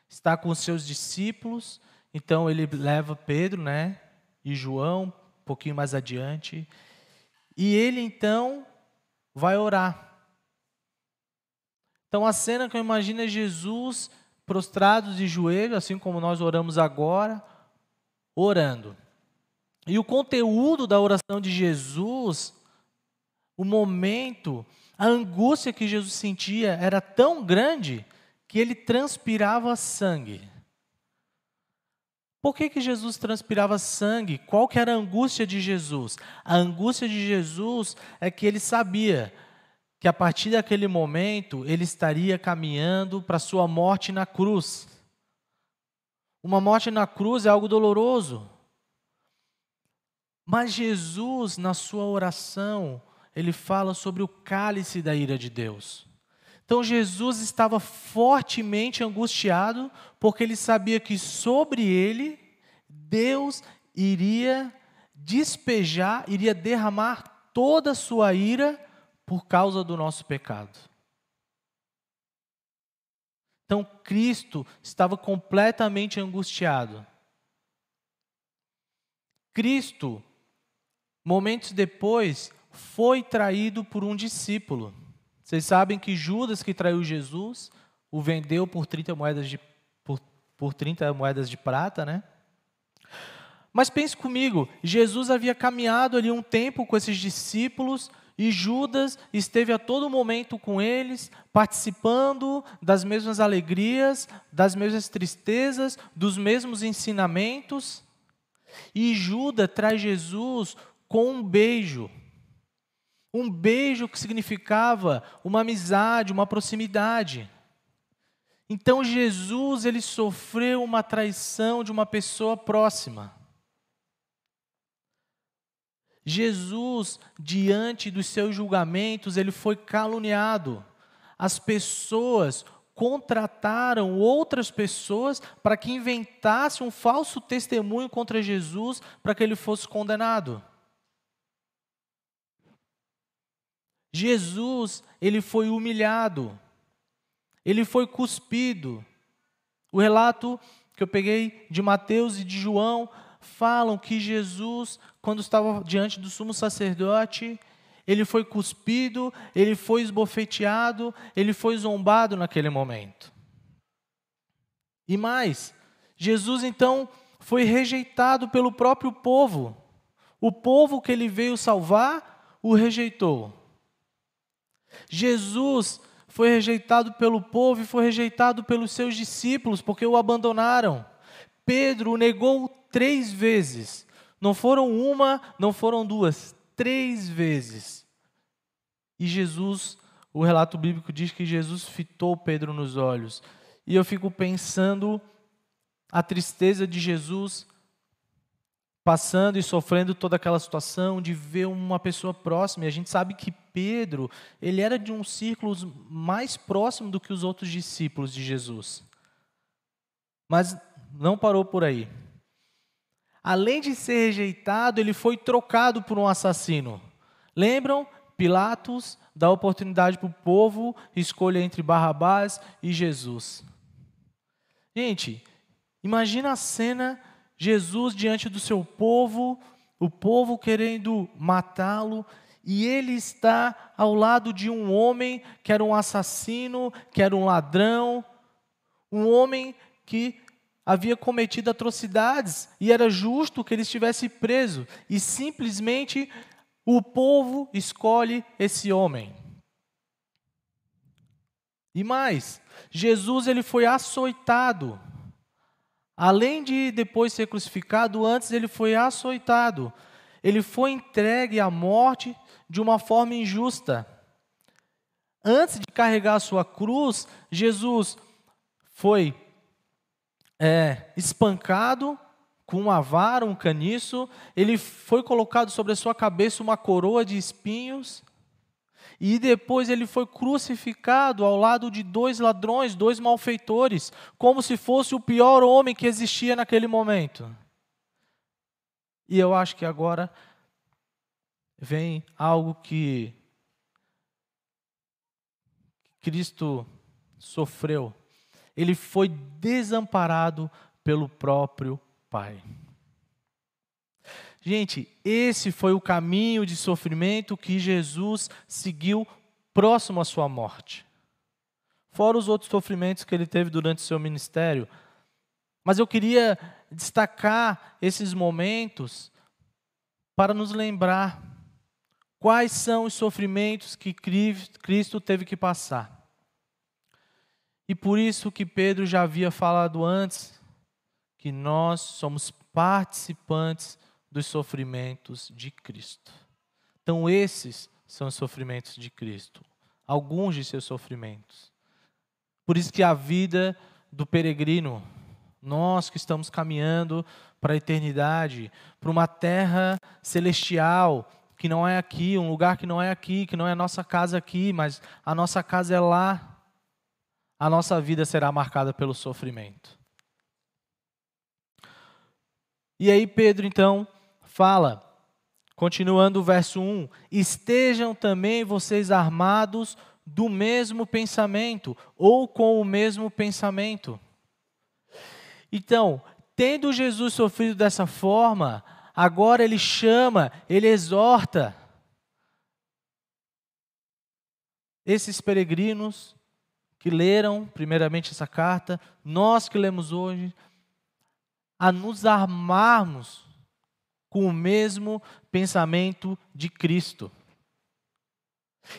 está com os seus discípulos, então ele leva Pedro, né, e João, um pouquinho mais adiante, e ele então vai orar. Então a cena que eu imagino é Jesus prostrado de joelho, assim como nós oramos agora, orando. E o conteúdo da oração de Jesus, o momento, a angústia que Jesus sentia era tão grande que ele transpirava sangue. Por que, que Jesus transpirava sangue? Qual que era a angústia de Jesus? A angústia de Jesus é que ele sabia que a partir daquele momento ele estaria caminhando para sua morte na cruz. Uma morte na cruz é algo doloroso. Mas Jesus, na sua oração, ele fala sobre o cálice da ira de Deus. Então Jesus estava fortemente angustiado, porque ele sabia que sobre ele Deus iria despejar, iria derramar toda a sua ira por causa do nosso pecado. Então Cristo estava completamente angustiado. Cristo, momentos depois, foi traído por um discípulo. Vocês sabem que Judas, que traiu Jesus, o vendeu por 30 moedas de, por, por 30 moedas de prata, né? Mas pense comigo, Jesus havia caminhado ali um tempo com esses discípulos, e Judas esteve a todo momento com eles, participando das mesmas alegrias, das mesmas tristezas, dos mesmos ensinamentos. E Judas traz Jesus com um beijo. Um beijo que significava uma amizade, uma proximidade. Então Jesus ele sofreu uma traição de uma pessoa próxima. Jesus, diante dos seus julgamentos, ele foi caluniado. As pessoas contrataram outras pessoas para que inventassem um falso testemunho contra Jesus para que ele fosse condenado. Jesus, ele foi humilhado. Ele foi cuspido. O relato que eu peguei de Mateus e de João falam que Jesus, quando estava diante do sumo sacerdote, ele foi cuspido, ele foi esbofeteado, ele foi zombado naquele momento. E mais, Jesus então foi rejeitado pelo próprio povo. O povo que ele veio salvar o rejeitou. Jesus foi rejeitado pelo povo e foi rejeitado pelos seus discípulos, porque o abandonaram. Pedro o negou três vezes. Não foram uma, não foram duas, três vezes. E Jesus, o relato bíblico diz que Jesus fitou Pedro nos olhos. E eu fico pensando a tristeza de Jesus passando e sofrendo toda aquela situação de ver uma pessoa próxima. E a gente sabe que Pedro, ele era de um círculo mais próximo do que os outros discípulos de Jesus. Mas não parou por aí. Além de ser rejeitado, ele foi trocado por um assassino. Lembram? Pilatos dá oportunidade para o povo escolher entre Barrabás e Jesus. Gente, imagina a cena Jesus diante do seu povo, o povo querendo matá-lo, e ele está ao lado de um homem que era um assassino, que era um ladrão, um homem que havia cometido atrocidades e era justo que ele estivesse preso, e simplesmente o povo escolhe esse homem. E mais, Jesus ele foi açoitado. Além de depois ser crucificado, antes ele foi açoitado. Ele foi entregue à morte de uma forma injusta. Antes de carregar a sua cruz, Jesus foi é, espancado com uma vara, um caniço, ele foi colocado sobre a sua cabeça uma coroa de espinhos, e depois ele foi crucificado ao lado de dois ladrões, dois malfeitores, como se fosse o pior homem que existia naquele momento. E eu acho que agora vem algo que Cristo sofreu. Ele foi desamparado pelo próprio Pai. Gente, esse foi o caminho de sofrimento que Jesus seguiu próximo à sua morte. Fora os outros sofrimentos que ele teve durante seu ministério. Mas eu queria destacar esses momentos para nos lembrar quais são os sofrimentos que Cristo teve que passar. E por isso que Pedro já havia falado antes, que nós somos participantes dos sofrimentos de Cristo. Então, esses são os sofrimentos de Cristo, alguns de seus sofrimentos. Por isso que a vida do peregrino, nós que estamos caminhando para a eternidade, para uma terra celestial, que não é aqui, um lugar que não é aqui, que não é a nossa casa aqui, mas a nossa casa é lá. A nossa vida será marcada pelo sofrimento. E aí Pedro então fala, continuando o verso 1: Estejam também vocês armados do mesmo pensamento, ou com o mesmo pensamento. Então, tendo Jesus sofrido dessa forma, agora ele chama, ele exorta esses peregrinos que leram primeiramente essa carta, nós que lemos hoje, a nos armarmos com o mesmo pensamento de Cristo.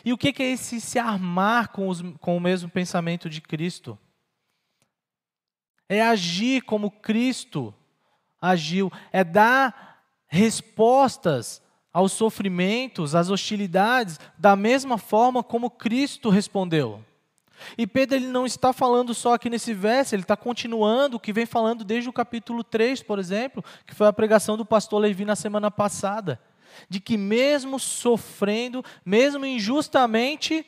E o que é esse se armar com, os, com o mesmo pensamento de Cristo? É agir como Cristo agiu, é dar respostas aos sofrimentos, às hostilidades, da mesma forma como Cristo respondeu. E Pedro ele não está falando só aqui nesse verso, ele está continuando o que vem falando desde o capítulo 3, por exemplo, que foi a pregação do pastor Levi na semana passada, de que mesmo sofrendo, mesmo injustamente,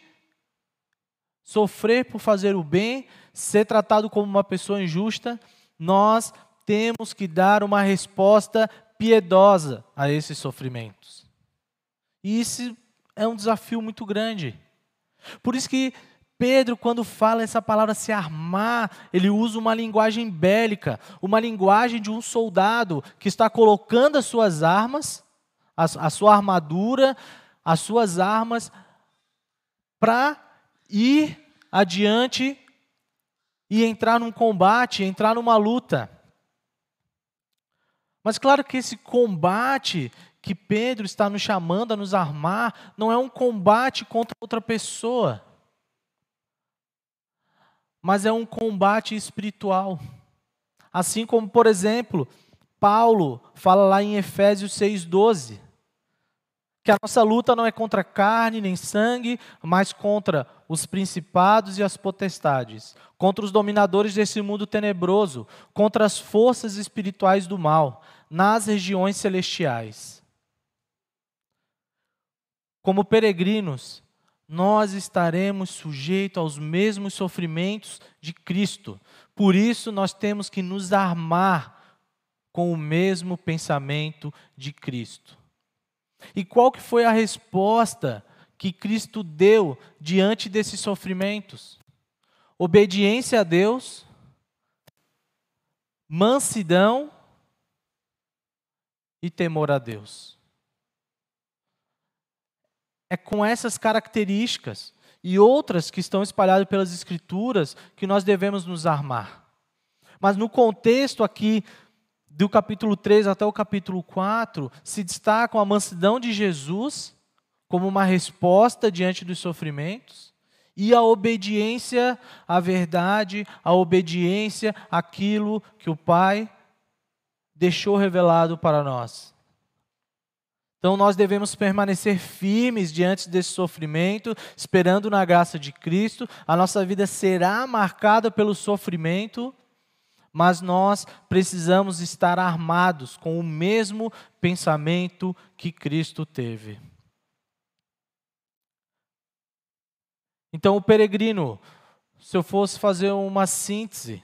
sofrer por fazer o bem, ser tratado como uma pessoa injusta, nós temos que dar uma resposta piedosa a esses sofrimentos. E isso é um desafio muito grande. Por isso que Pedro, quando fala essa palavra se armar, ele usa uma linguagem bélica, uma linguagem de um soldado que está colocando as suas armas, a, a sua armadura, as suas armas, para ir adiante e entrar num combate, entrar numa luta. Mas claro que esse combate que Pedro está nos chamando a nos armar, não é um combate contra outra pessoa mas é um combate espiritual. Assim como, por exemplo, Paulo fala lá em Efésios 6,12, que a nossa luta não é contra carne nem sangue, mas contra os principados e as potestades, contra os dominadores desse mundo tenebroso, contra as forças espirituais do mal, nas regiões celestiais. Como peregrinos, nós estaremos sujeitos aos mesmos sofrimentos de Cristo. Por isso, nós temos que nos armar com o mesmo pensamento de Cristo. E qual que foi a resposta que Cristo deu diante desses sofrimentos? Obediência a Deus, mansidão e temor a Deus. É com essas características e outras que estão espalhadas pelas Escrituras que nós devemos nos armar. Mas no contexto aqui do capítulo 3 até o capítulo 4, se destacam a mansidão de Jesus como uma resposta diante dos sofrimentos e a obediência à verdade, a obediência àquilo que o Pai deixou revelado para nós. Então nós devemos permanecer firmes diante desse sofrimento, esperando na graça de Cristo. A nossa vida será marcada pelo sofrimento, mas nós precisamos estar armados com o mesmo pensamento que Cristo teve. Então, o peregrino, se eu fosse fazer uma síntese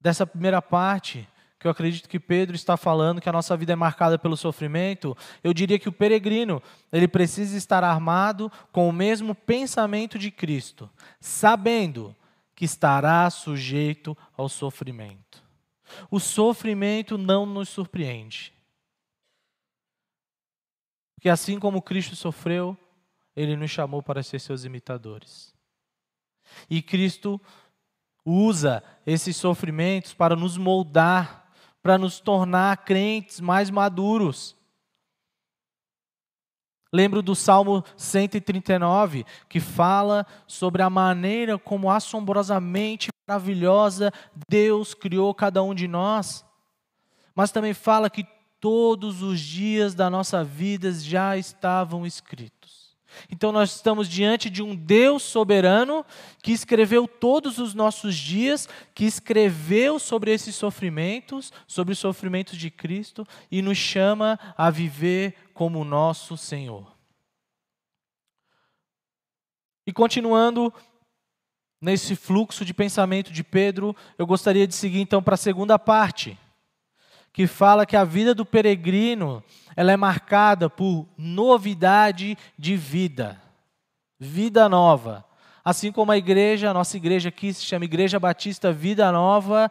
dessa primeira parte, que eu acredito que Pedro está falando, que a nossa vida é marcada pelo sofrimento, eu diria que o peregrino, ele precisa estar armado com o mesmo pensamento de Cristo, sabendo que estará sujeito ao sofrimento. O sofrimento não nos surpreende. Porque assim como Cristo sofreu, ele nos chamou para ser seus imitadores. E Cristo usa esses sofrimentos para nos moldar para nos tornar crentes mais maduros. Lembro do Salmo 139, que fala sobre a maneira como assombrosamente maravilhosa Deus criou cada um de nós. Mas também fala que todos os dias da nossa vida já estavam escritos. Então nós estamos diante de um Deus soberano que escreveu todos os nossos dias, que escreveu sobre esses sofrimentos, sobre os sofrimentos de Cristo e nos chama a viver como nosso Senhor. E continuando nesse fluxo de pensamento de Pedro, eu gostaria de seguir então para a segunda parte, que fala que a vida do peregrino ela é marcada por novidade de vida, vida nova. Assim como a igreja, a nossa igreja aqui se chama Igreja Batista Vida Nova,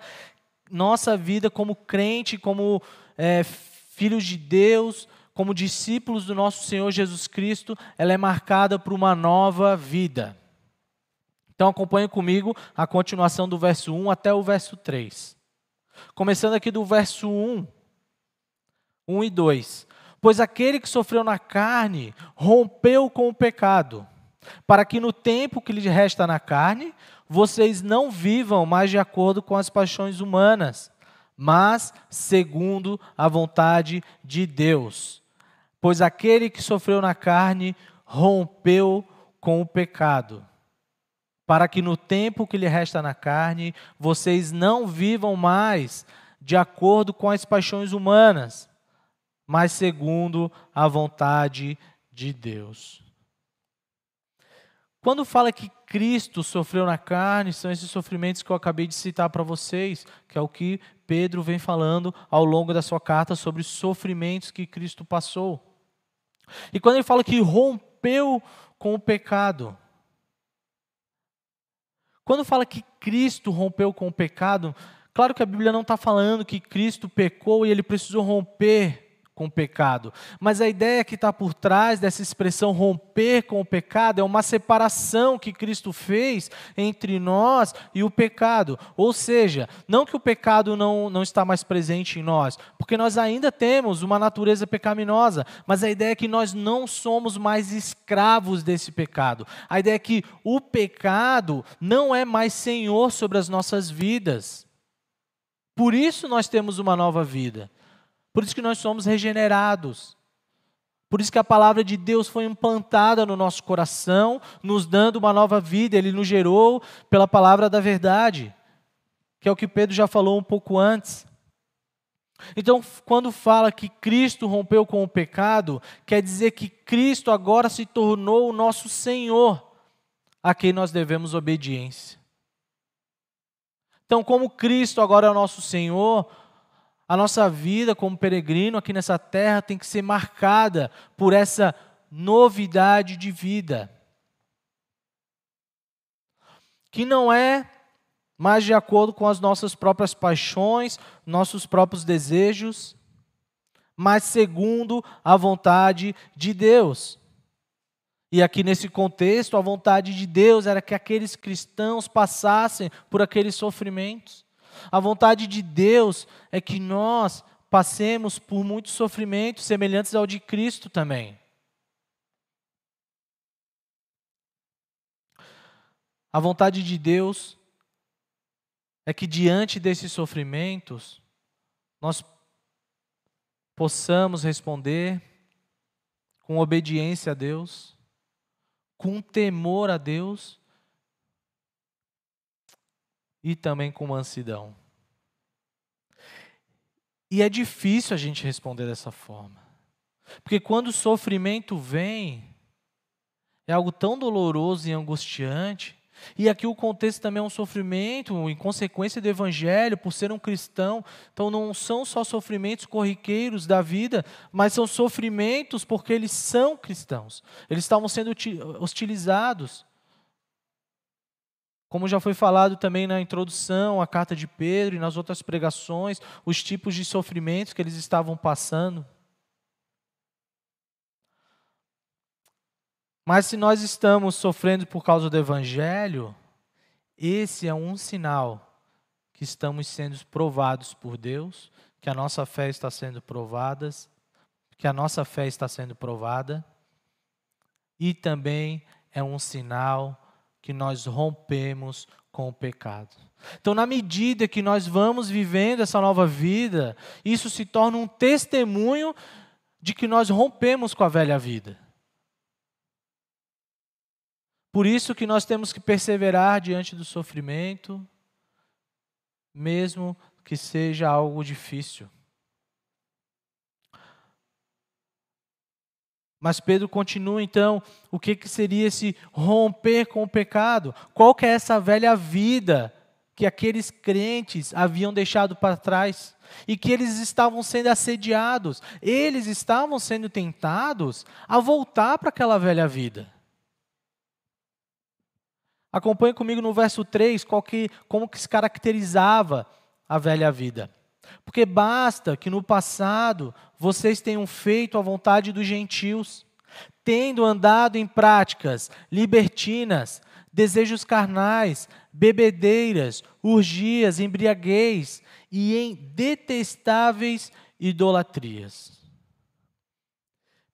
nossa vida como crente, como é, filhos de Deus, como discípulos do nosso Senhor Jesus Cristo, ela é marcada por uma nova vida. Então acompanhe comigo a continuação do verso 1 até o verso 3. Começando aqui do verso 1, 1 e 2. Pois aquele que sofreu na carne rompeu com o pecado, para que no tempo que lhe resta na carne, vocês não vivam mais de acordo com as paixões humanas, mas segundo a vontade de Deus. Pois aquele que sofreu na carne rompeu com o pecado, para que no tempo que lhe resta na carne, vocês não vivam mais de acordo com as paixões humanas, mas segundo a vontade de Deus. Quando fala que Cristo sofreu na carne, são esses sofrimentos que eu acabei de citar para vocês, que é o que Pedro vem falando ao longo da sua carta sobre os sofrimentos que Cristo passou. E quando ele fala que rompeu com o pecado, quando fala que Cristo rompeu com o pecado, claro que a Bíblia não está falando que Cristo pecou e ele precisou romper com o pecado. Mas a ideia que está por trás dessa expressão romper com o pecado é uma separação que Cristo fez entre nós e o pecado. Ou seja, não que o pecado não, não está mais presente em nós, porque nós ainda temos uma natureza pecaminosa, mas a ideia é que nós não somos mais escravos desse pecado. A ideia é que o pecado não é mais senhor sobre as nossas vidas. Por isso nós temos uma nova vida. Por isso que nós somos regenerados. Por isso que a palavra de Deus foi implantada no nosso coração, nos dando uma nova vida. Ele nos gerou pela palavra da verdade, que é o que Pedro já falou um pouco antes. Então, quando fala que Cristo rompeu com o pecado, quer dizer que Cristo agora se tornou o nosso Senhor, a quem nós devemos obediência. Então, como Cristo agora é o nosso Senhor, a nossa vida como peregrino aqui nessa terra tem que ser marcada por essa novidade de vida. Que não é mais de acordo com as nossas próprias paixões, nossos próprios desejos, mas segundo a vontade de Deus. E aqui nesse contexto, a vontade de Deus era que aqueles cristãos passassem por aqueles sofrimentos. A vontade de Deus é que nós passemos por muitos sofrimentos semelhantes ao de Cristo também. A vontade de Deus é que diante desses sofrimentos nós possamos responder com obediência a Deus, com temor a Deus e também com mansidão. E é difícil a gente responder dessa forma. Porque quando o sofrimento vem, é algo tão doloroso e angustiante. E aqui o contexto também é um sofrimento em consequência do evangelho, por ser um cristão. Então não são só sofrimentos corriqueiros da vida, mas são sofrimentos porque eles são cristãos. Eles estavam sendo hostilizados. Como já foi falado também na introdução à carta de Pedro e nas outras pregações, os tipos de sofrimentos que eles estavam passando. Mas se nós estamos sofrendo por causa do Evangelho, esse é um sinal que estamos sendo provados por Deus, que a nossa fé está sendo provada, que a nossa fé está sendo provada, e também é um sinal que nós rompemos com o pecado. Então, na medida que nós vamos vivendo essa nova vida, isso se torna um testemunho de que nós rompemos com a velha vida. Por isso que nós temos que perseverar diante do sofrimento, mesmo que seja algo difícil. Mas Pedro continua então, o que, que seria esse romper com o pecado? Qual que é essa velha vida que aqueles crentes haviam deixado para trás? E que eles estavam sendo assediados, eles estavam sendo tentados a voltar para aquela velha vida. Acompanhe comigo no verso 3 qual que, como que se caracterizava a velha vida. Porque basta que no passado vocês tenham feito a vontade dos gentios, tendo andado em práticas libertinas, desejos carnais, bebedeiras, urgias, embriaguez e em detestáveis idolatrias.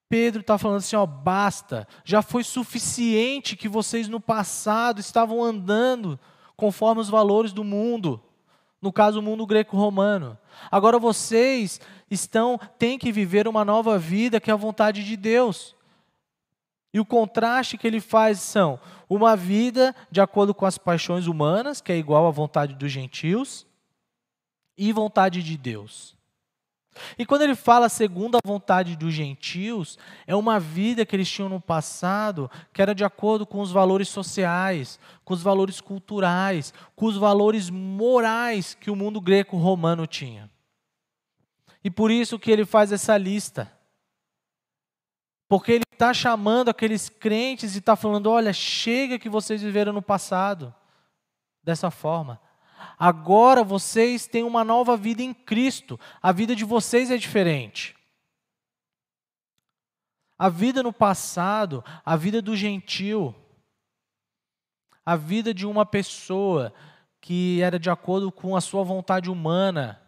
Pedro está falando assim: ó, basta, já foi suficiente que vocês no passado estavam andando conforme os valores do mundo no caso o mundo greco-romano. Agora vocês estão têm que viver uma nova vida que é a vontade de Deus. E o contraste que ele faz são uma vida de acordo com as paixões humanas, que é igual à vontade dos gentios, e vontade de Deus. E quando ele fala segundo a vontade dos gentios, é uma vida que eles tinham no passado que era de acordo com os valores sociais, com os valores culturais, com os valores morais que o mundo greco-romano tinha. E por isso que ele faz essa lista. Porque ele está chamando aqueles crentes e está falando: olha, chega que vocês viveram no passado dessa forma. Agora vocês têm uma nova vida em Cristo. A vida de vocês é diferente. A vida no passado, a vida do gentil, a vida de uma pessoa que era de acordo com a sua vontade humana,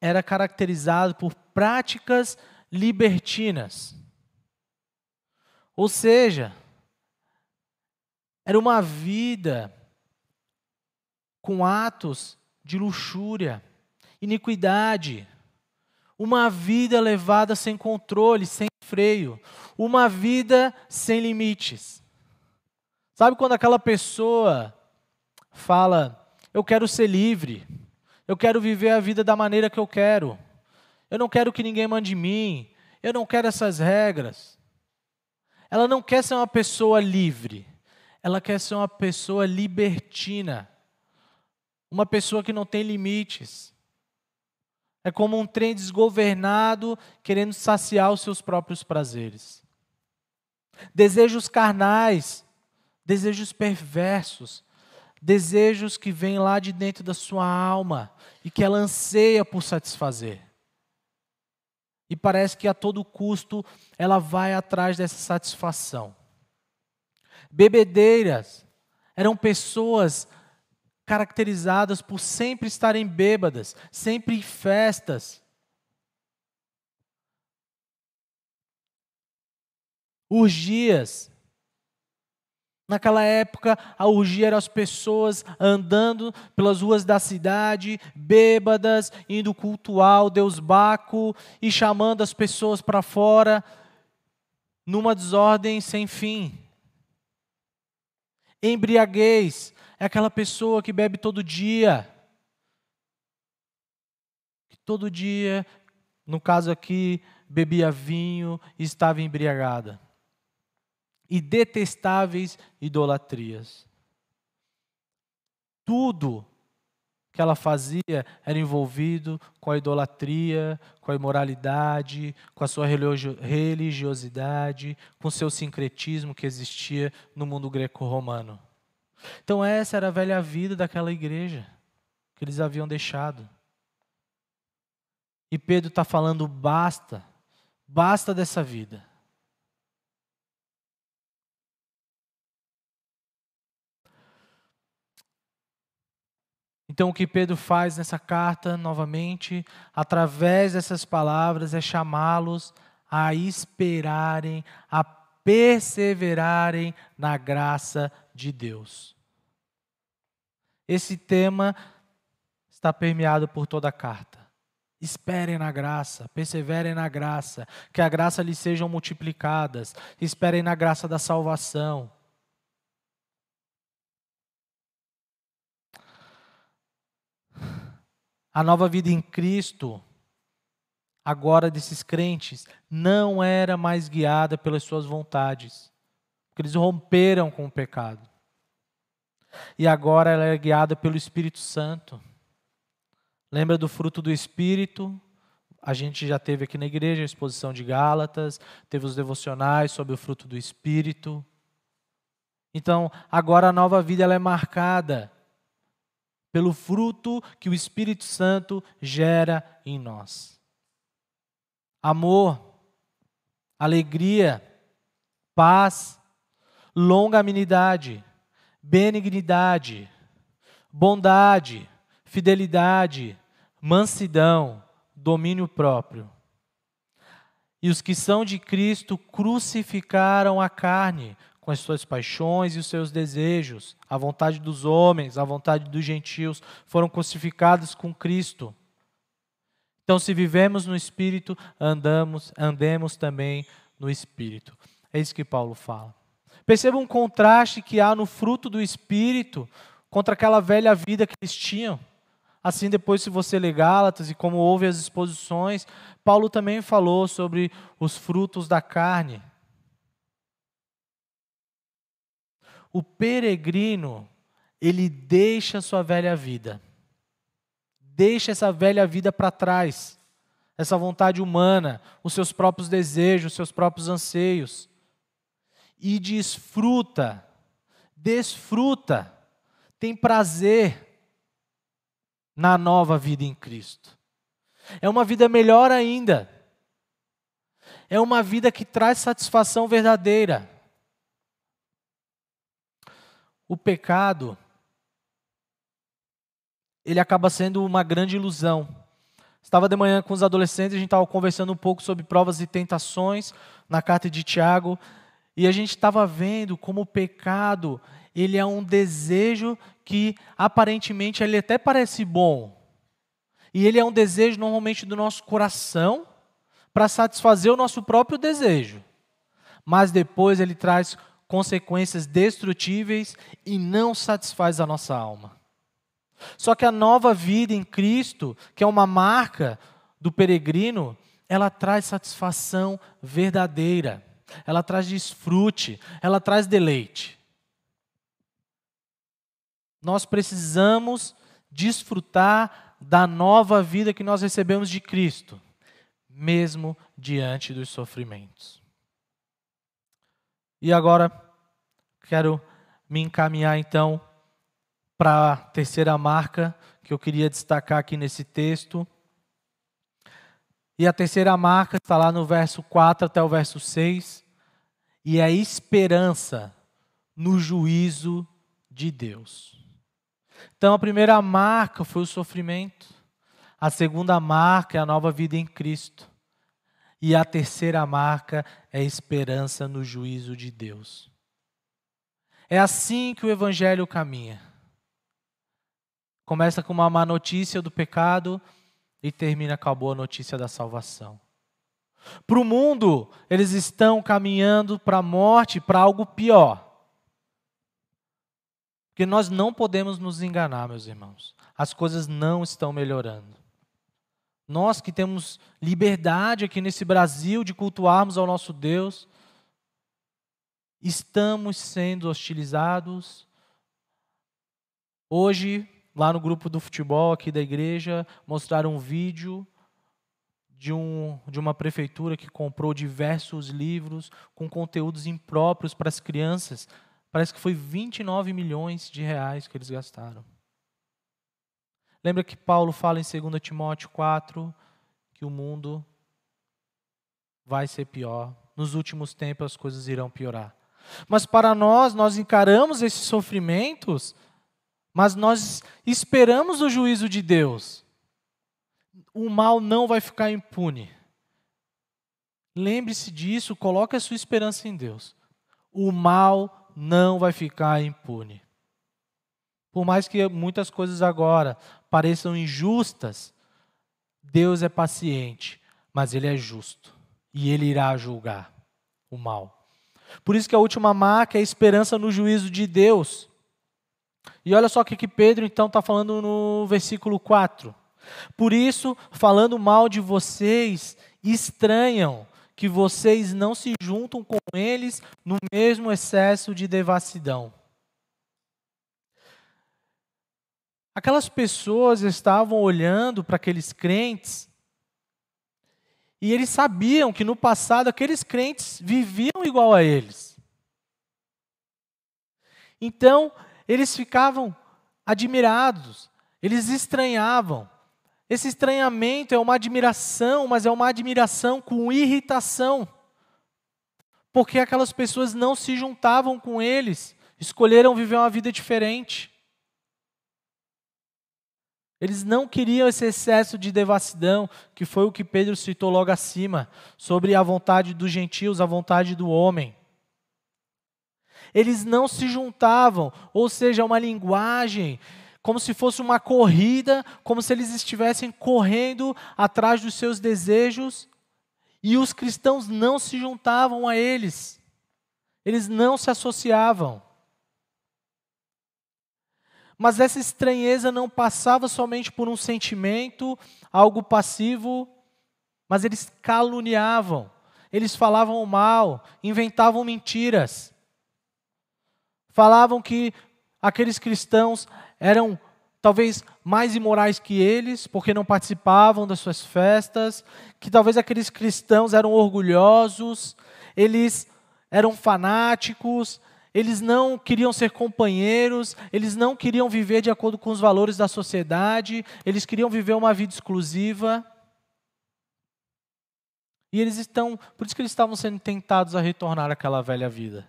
era caracterizado por práticas libertinas. Ou seja, era uma vida com atos de luxúria, iniquidade, uma vida levada sem controle, sem freio, uma vida sem limites. Sabe quando aquela pessoa fala: Eu quero ser livre, eu quero viver a vida da maneira que eu quero, eu não quero que ninguém mande em mim, eu não quero essas regras. Ela não quer ser uma pessoa livre, ela quer ser uma pessoa libertina, uma pessoa que não tem limites. É como um trem desgovernado querendo saciar os seus próprios prazeres. Desejos carnais, desejos perversos, desejos que vêm lá de dentro da sua alma e que ela anseia por satisfazer. E parece que a todo custo ela vai atrás dessa satisfação. Bebedeiras eram pessoas caracterizadas por sempre estarem bêbadas, sempre em festas. Urgias. Naquela época, a urgia era as pessoas andando pelas ruas da cidade, bêbadas, indo cultuar o deus Baco e chamando as pessoas para fora numa desordem sem fim. Embriaguez, é aquela pessoa que bebe todo dia. Que todo dia, no caso aqui, bebia vinho e estava embriagada. E detestáveis idolatrias. Tudo que ela fazia era envolvido com a idolatria, com a imoralidade, com a sua religiosidade, com o seu sincretismo que existia no mundo greco-romano. Então, essa era a velha vida daquela igreja que eles haviam deixado. E Pedro está falando: basta, basta dessa vida. Então, o que Pedro faz nessa carta, novamente, através dessas palavras, é chamá-los a esperarem, a perseverarem na graça de Deus. Esse tema está permeado por toda a carta. Esperem na graça, perseverem na graça, que a graça lhes sejam multiplicadas. Esperem na graça da salvação. A nova vida em Cristo, agora desses crentes, não era mais guiada pelas suas vontades, porque eles romperam com o pecado e agora ela é guiada pelo Espírito Santo. Lembra do fruto do Espírito? A gente já teve aqui na igreja a exposição de Gálatas, teve os devocionais sobre o fruto do Espírito. Então, agora a nova vida ela é marcada pelo fruto que o Espírito Santo gera em nós. Amor, alegria, paz, longanimidade, benignidade, bondade, fidelidade, mansidão, domínio próprio. E os que são de Cristo crucificaram a carne com as suas paixões e os seus desejos, a vontade dos homens, a vontade dos gentios, foram crucificados com Cristo. Então, se vivemos no Espírito, andamos, andemos também no Espírito. É isso que Paulo fala. Perceba um contraste que há no fruto do Espírito contra aquela velha vida que eles tinham. Assim, depois, se você ler Gálatas e como houve as exposições, Paulo também falou sobre os frutos da carne. O peregrino, ele deixa sua velha vida. Deixa essa velha vida para trás. Essa vontade humana, os seus próprios desejos, os seus próprios anseios e desfruta, desfruta, tem prazer na nova vida em Cristo. É uma vida melhor ainda. É uma vida que traz satisfação verdadeira. O pecado, ele acaba sendo uma grande ilusão. Estava de manhã com os adolescentes, a gente estava conversando um pouco sobre provas e tentações na carta de Tiago, e a gente estava vendo como o pecado, ele é um desejo que aparentemente ele até parece bom. E ele é um desejo normalmente do nosso coração para satisfazer o nosso próprio desejo. Mas depois ele traz consequências destrutíveis e não satisfaz a nossa alma. Só que a nova vida em Cristo, que é uma marca do peregrino, ela traz satisfação verdadeira, ela traz desfrute, ela traz deleite. Nós precisamos desfrutar da nova vida que nós recebemos de Cristo, mesmo diante dos sofrimentos. E agora, quero me encaminhar então para a terceira marca que eu queria destacar aqui nesse texto. E a terceira marca está lá no verso 4 até o verso 6, e é esperança no juízo de Deus. Então, a primeira marca foi o sofrimento, a segunda marca é a nova vida em Cristo, e a terceira marca é a esperança no juízo de Deus. É assim que o Evangelho caminha. Começa com uma má notícia do pecado e termina com a boa notícia da salvação. Para o mundo, eles estão caminhando para a morte, para algo pior. Porque nós não podemos nos enganar, meus irmãos. As coisas não estão melhorando. Nós que temos liberdade aqui nesse Brasil de cultuarmos ao nosso Deus, estamos sendo hostilizados. Hoje, lá no grupo do futebol aqui da igreja, mostraram um vídeo de, um, de uma prefeitura que comprou diversos livros com conteúdos impróprios para as crianças. Parece que foi 29 milhões de reais que eles gastaram. Lembra que Paulo fala em 2 Timóteo 4 que o mundo vai ser pior. Nos últimos tempos as coisas irão piorar. Mas para nós, nós encaramos esses sofrimentos mas nós esperamos o juízo de Deus. O mal não vai ficar impune. Lembre-se disso, coloque a sua esperança em Deus. O mal não vai ficar impune. Por mais que muitas coisas agora pareçam injustas, Deus é paciente, mas Ele é justo e Ele irá julgar o mal. Por isso que a última marca é a esperança no juízo de Deus. E olha só o que, Pedro então está falando no versículo 4. Por isso, falando mal de vocês, estranham que vocês não se juntam com eles no mesmo excesso de devassidão. Aquelas pessoas estavam olhando para aqueles crentes e eles sabiam que no passado aqueles crentes viviam igual a eles. Então, eles ficavam admirados, eles estranhavam. Esse estranhamento é uma admiração, mas é uma admiração com irritação. Porque aquelas pessoas não se juntavam com eles, escolheram viver uma vida diferente. Eles não queriam esse excesso de devassidão, que foi o que Pedro citou logo acima, sobre a vontade dos gentios, a vontade do homem eles não se juntavam, ou seja, uma linguagem como se fosse uma corrida, como se eles estivessem correndo atrás dos seus desejos, e os cristãos não se juntavam a eles, eles não se associavam. Mas essa estranheza não passava somente por um sentimento, algo passivo, mas eles caluniavam, eles falavam mal, inventavam mentiras. Falavam que aqueles cristãos eram talvez mais imorais que eles, porque não participavam das suas festas, que talvez aqueles cristãos eram orgulhosos, eles eram fanáticos, eles não queriam ser companheiros, eles não queriam viver de acordo com os valores da sociedade, eles queriam viver uma vida exclusiva. E eles estão, por isso que eles estavam sendo tentados a retornar àquela velha vida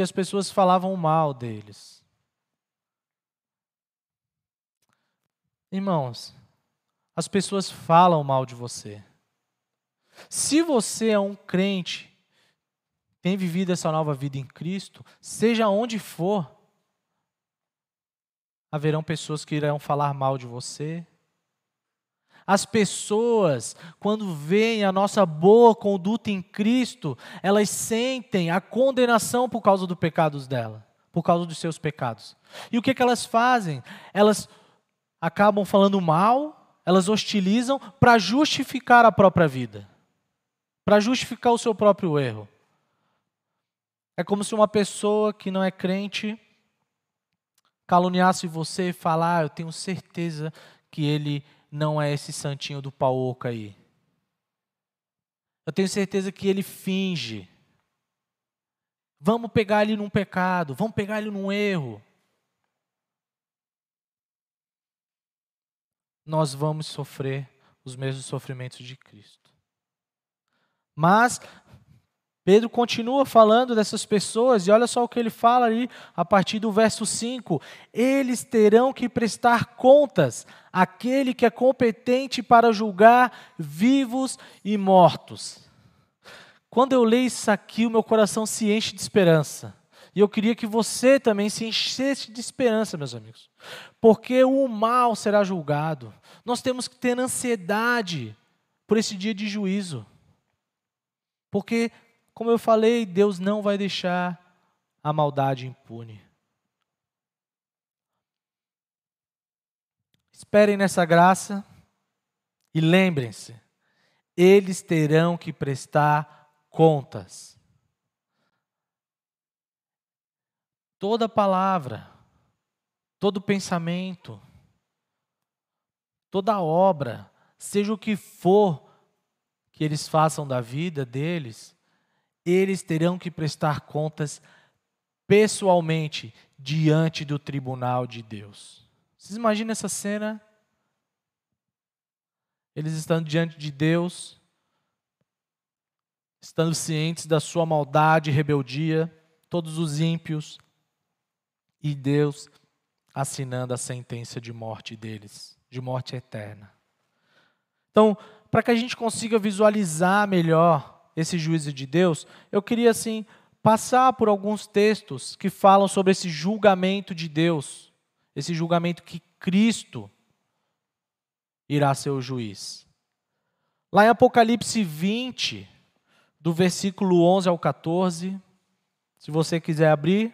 que as pessoas falavam mal deles. Irmãos, as pessoas falam mal de você. Se você é um crente, tem vivido essa nova vida em Cristo, seja onde for, haverão pessoas que irão falar mal de você, as pessoas, quando veem a nossa boa conduta em Cristo, elas sentem a condenação por causa dos pecados dela, por causa dos seus pecados. E o que, que elas fazem? Elas acabam falando mal, elas hostilizam para justificar a própria vida, para justificar o seu próprio erro. É como se uma pessoa que não é crente caluniasse você e falar, ah, eu tenho certeza que ele não é esse santinho do pauoca aí. Eu tenho certeza que ele finge. Vamos pegar ele num pecado, vamos pegar ele num erro. Nós vamos sofrer os mesmos sofrimentos de Cristo. Mas Pedro continua falando dessas pessoas, e olha só o que ele fala ali a partir do verso 5: Eles terão que prestar contas àquele que é competente para julgar vivos e mortos. Quando eu leio isso aqui, o meu coração se enche de esperança. E eu queria que você também se enchesse de esperança, meus amigos. Porque o mal será julgado. Nós temos que ter ansiedade por esse dia de juízo. Porque como eu falei, Deus não vai deixar a maldade impune. Esperem nessa graça e lembrem-se, eles terão que prestar contas. Toda palavra, todo pensamento, toda obra, seja o que for que eles façam da vida deles, eles terão que prestar contas pessoalmente diante do tribunal de Deus. Vocês imaginam essa cena? Eles estando diante de Deus, estando cientes da sua maldade e rebeldia, todos os ímpios, e Deus assinando a sentença de morte deles, de morte eterna. Então, para que a gente consiga visualizar melhor esse juízo de Deus, eu queria assim passar por alguns textos que falam sobre esse julgamento de Deus, esse julgamento que Cristo irá ser o juiz. Lá em Apocalipse 20, do versículo 11 ao 14, se você quiser abrir.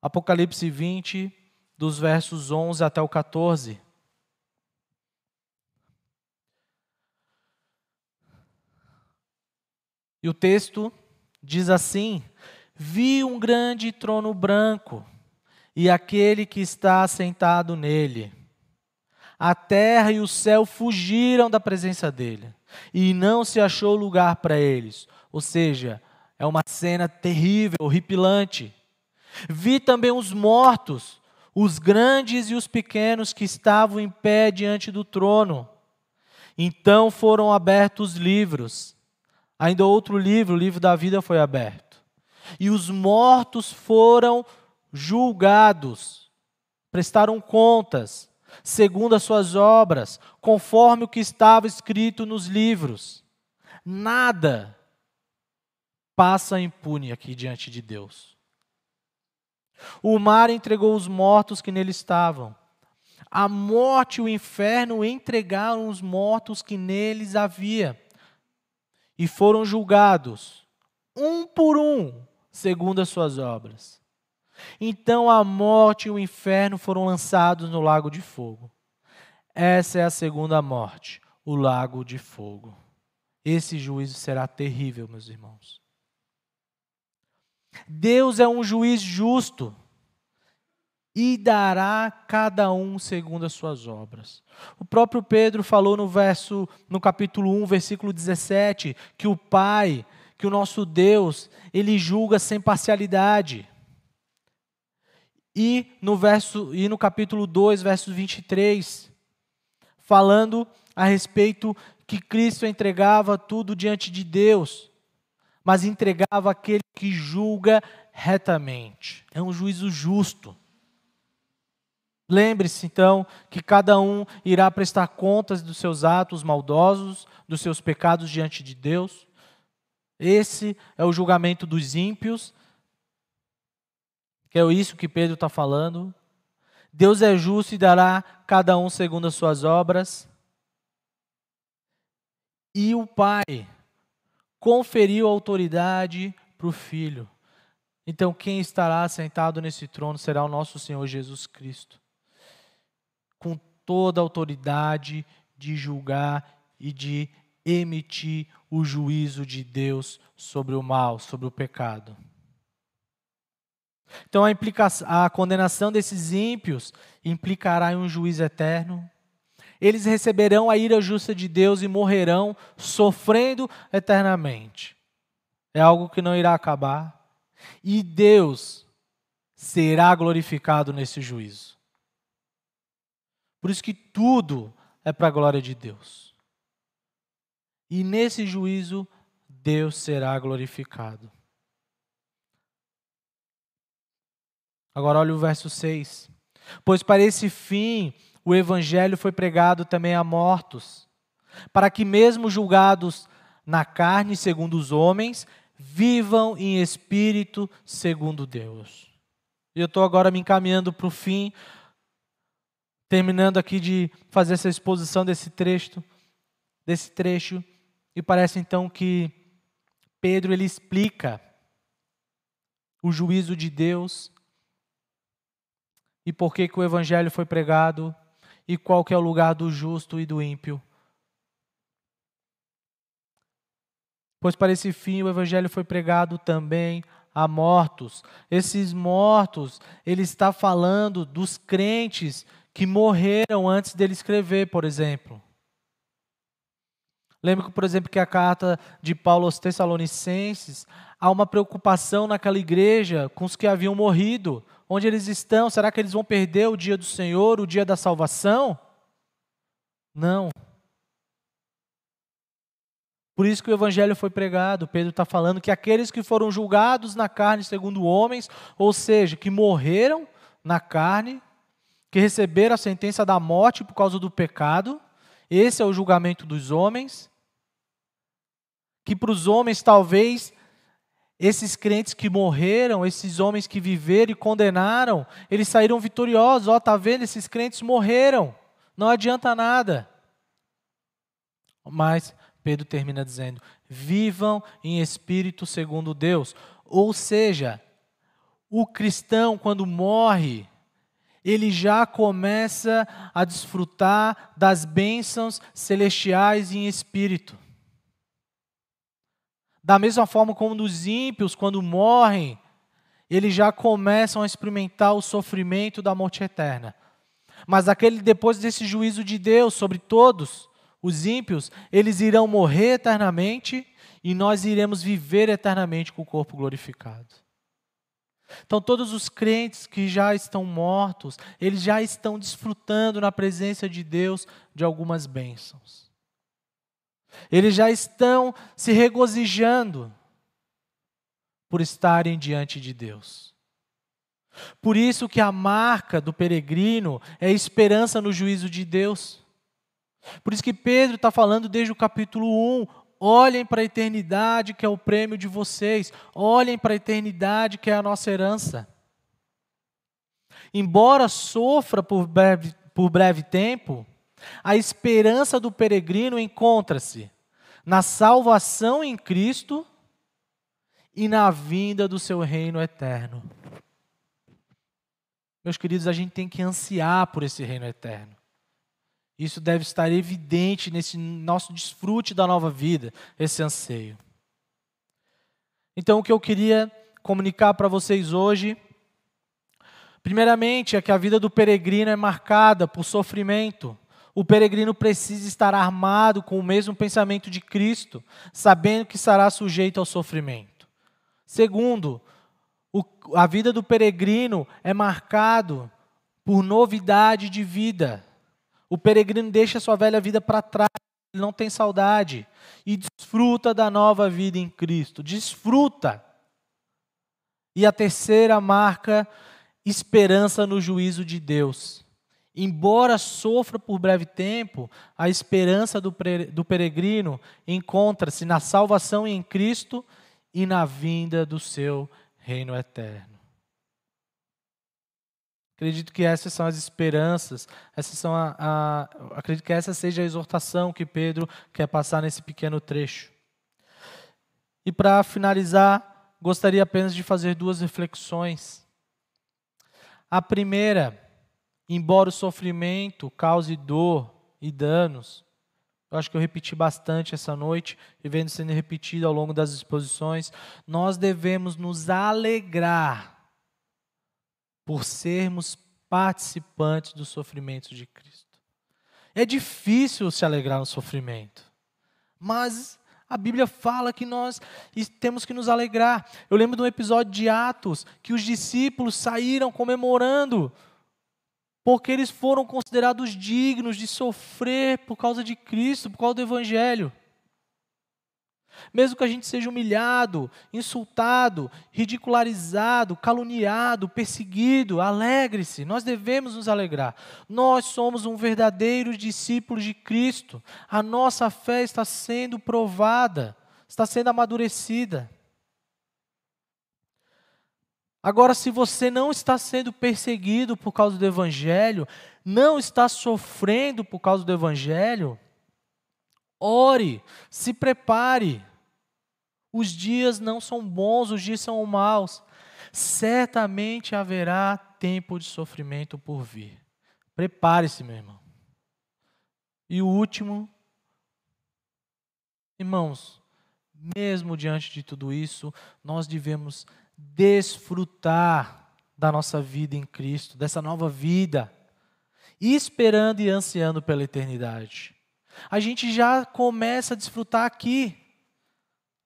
Apocalipse 20, dos versos 11 até o 14. E o texto diz assim: Vi um grande trono branco e aquele que está sentado nele. A terra e o céu fugiram da presença dele, e não se achou lugar para eles. Ou seja, é uma cena terrível, horripilante. Vi também os mortos, os grandes e os pequenos que estavam em pé diante do trono. Então foram abertos livros Ainda outro livro, o livro da vida, foi aberto. E os mortos foram julgados, prestaram contas, segundo as suas obras, conforme o que estava escrito nos livros. Nada passa impune aqui diante de Deus. O mar entregou os mortos que nele estavam. A morte e o inferno entregaram os mortos que neles havia e foram julgados, um por um, segundo as suas obras. Então a morte e o inferno foram lançados no lago de fogo. Essa é a segunda morte, o lago de fogo. Esse juízo será terrível, meus irmãos. Deus é um juiz justo e dará cada um segundo as suas obras. O próprio Pedro falou no verso no capítulo 1, versículo 17, que o Pai, que o nosso Deus, ele julga sem parcialidade. E no verso e no capítulo 2, verso 23, falando a respeito que Cristo entregava tudo diante de Deus, mas entregava aquele que julga retamente. É um juízo justo. Lembre-se então que cada um irá prestar contas dos seus atos maldosos, dos seus pecados diante de Deus. Esse é o julgamento dos ímpios, que é isso que Pedro está falando. Deus é justo e dará cada um segundo as suas obras. E o Pai conferiu autoridade para o Filho. Então, quem estará sentado nesse trono será o nosso Senhor Jesus Cristo, toda a autoridade de julgar e de emitir o juízo de Deus sobre o mal, sobre o pecado. Então, a, a condenação desses ímpios implicará em um juízo eterno. Eles receberão a ira justa de Deus e morrerão sofrendo eternamente. É algo que não irá acabar. E Deus será glorificado nesse juízo. Por isso que tudo é para a glória de Deus. E nesse juízo, Deus será glorificado. Agora olha o verso 6. Pois para esse fim o evangelho foi pregado também a mortos, para que mesmo julgados na carne segundo os homens, vivam em espírito segundo Deus. E eu estou agora me encaminhando para o fim, terminando aqui de fazer essa exposição desse trecho, desse trecho, e parece então que Pedro ele explica o juízo de Deus e por que, que o evangelho foi pregado e qual que é o lugar do justo e do ímpio. Pois para esse fim o evangelho foi pregado também a mortos. Esses mortos, ele está falando dos crentes que morreram antes dele escrever, por exemplo. Lembra, por exemplo, que a carta de Paulo aos Tessalonicenses, há uma preocupação naquela igreja com os que haviam morrido. Onde eles estão? Será que eles vão perder o dia do Senhor, o dia da salvação? Não. Por isso que o evangelho foi pregado. Pedro está falando que aqueles que foram julgados na carne segundo homens, ou seja, que morreram na carne, que receberam a sentença da morte por causa do pecado, esse é o julgamento dos homens. Que para os homens talvez esses crentes que morreram, esses homens que viveram e condenaram, eles saíram vitoriosos. Ó, tá vendo? Esses crentes morreram. Não adianta nada. Mas Pedro termina dizendo: vivam em espírito segundo Deus. Ou seja, o cristão, quando morre, ele já começa a desfrutar das bênçãos celestiais em espírito. Da mesma forma como os ímpios, quando morrem, eles já começam a experimentar o sofrimento da morte eterna. Mas aquele depois desse juízo de Deus sobre todos os ímpios, eles irão morrer eternamente e nós iremos viver eternamente com o corpo glorificado. Então, todos os crentes que já estão mortos, eles já estão desfrutando na presença de Deus de algumas bênçãos. Eles já estão se regozijando por estarem diante de Deus. Por isso que a marca do peregrino é esperança no juízo de Deus. Por isso que Pedro está falando desde o capítulo 1, olhem para a eternidade que é o prêmio de vocês, olhem para a eternidade que é a nossa herança. Embora sofra por breve, por breve tempo, a esperança do peregrino encontra-se na salvação em Cristo e na vinda do seu reino eterno. Meus queridos, a gente tem que ansiar por esse reino eterno. Isso deve estar evidente nesse nosso desfrute da nova vida, esse anseio. Então, o que eu queria comunicar para vocês hoje, primeiramente, é que a vida do peregrino é marcada por sofrimento. O peregrino precisa estar armado com o mesmo pensamento de Cristo, sabendo que estará sujeito ao sofrimento. Segundo, o, a vida do peregrino é marcado por novidade de vida. O peregrino deixa sua velha vida para trás, ele não tem saudade e desfruta da nova vida em Cristo. Desfruta. E a terceira marca, esperança no juízo de Deus. Embora sofra por breve tempo, a esperança do peregrino encontra-se na salvação em Cristo e na vinda do seu reino eterno. Acredito que essas são as esperanças, essas são a, a, acredito que essa seja a exortação que Pedro quer passar nesse pequeno trecho. E para finalizar, gostaria apenas de fazer duas reflexões. A primeira, embora o sofrimento cause dor e danos, eu acho que eu repeti bastante essa noite e vendo sendo repetido ao longo das exposições, nós devemos nos alegrar por sermos participantes dos sofrimentos de Cristo. É difícil se alegrar no sofrimento, mas a Bíblia fala que nós temos que nos alegrar. Eu lembro de um episódio de Atos que os discípulos saíram comemorando porque eles foram considerados dignos de sofrer por causa de Cristo, por causa do Evangelho. Mesmo que a gente seja humilhado, insultado, ridicularizado, caluniado, perseguido, alegre-se, nós devemos nos alegrar. Nós somos um verdadeiro discípulo de Cristo. A nossa fé está sendo provada, está sendo amadurecida. Agora, se você não está sendo perseguido por causa do Evangelho, não está sofrendo por causa do Evangelho, ore, se prepare. Os dias não são bons, os dias são maus. Certamente haverá tempo de sofrimento por vir. Prepare-se, meu irmão. E o último, irmãos, mesmo diante de tudo isso, nós devemos desfrutar da nossa vida em Cristo, dessa nova vida, esperando e ansiando pela eternidade. A gente já começa a desfrutar aqui.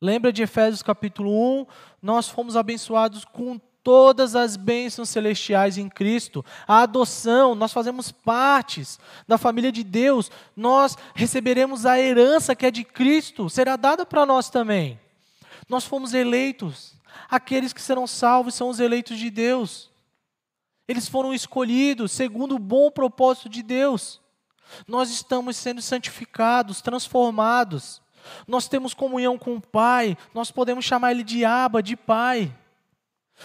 Lembra de Efésios capítulo 1? Nós fomos abençoados com todas as bênçãos celestiais em Cristo. A adoção, nós fazemos partes da família de Deus. Nós receberemos a herança que é de Cristo, será dada para nós também. Nós fomos eleitos Aqueles que serão salvos são os eleitos de Deus. Eles foram escolhidos segundo o bom propósito de Deus. Nós estamos sendo santificados, transformados. Nós temos comunhão com o Pai, nós podemos chamar Ele de Aba, de Pai.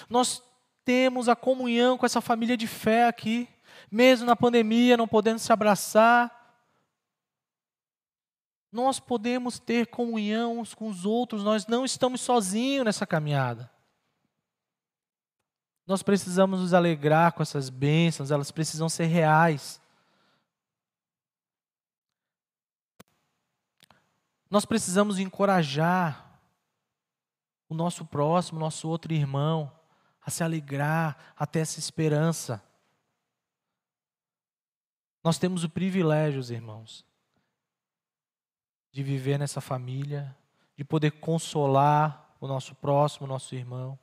Nós temos a comunhão com essa família de fé aqui, mesmo na pandemia, não podendo se abraçar, nós podemos ter comunhão uns com os outros, nós não estamos sozinhos nessa caminhada. Nós precisamos nos alegrar com essas bênçãos, elas precisam ser reais. Nós precisamos encorajar o nosso próximo, o nosso outro irmão, a se alegrar, a ter essa esperança. Nós temos o privilégio, irmãos, de viver nessa família, de poder consolar o nosso próximo, o nosso irmão.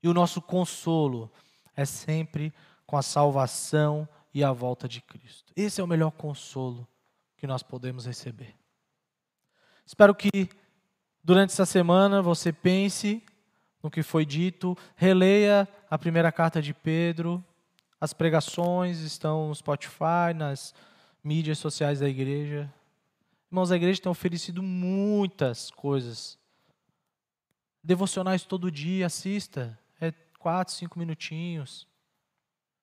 E o nosso consolo é sempre com a salvação e a volta de Cristo. Esse é o melhor consolo que nós podemos receber. Espero que durante essa semana você pense no que foi dito, releia a primeira carta de Pedro, as pregações estão no Spotify, nas mídias sociais da igreja. Irmãos, a igreja tem oferecido muitas coisas. Devocionais todo dia, assista. É quatro, cinco minutinhos.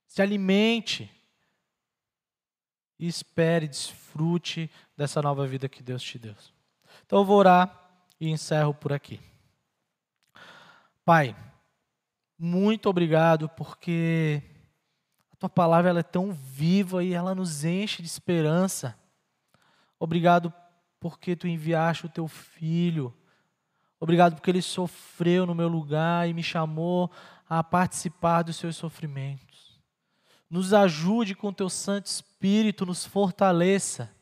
Se alimente. E espere, desfrute dessa nova vida que Deus te deu. Então eu vou orar e encerro por aqui. Pai, muito obrigado porque a tua palavra ela é tão viva e ela nos enche de esperança. Obrigado porque tu enviaste o teu filho. Obrigado porque ele sofreu no meu lugar e me chamou a participar dos seus sofrimentos. Nos ajude com teu Santo Espírito, nos fortaleça,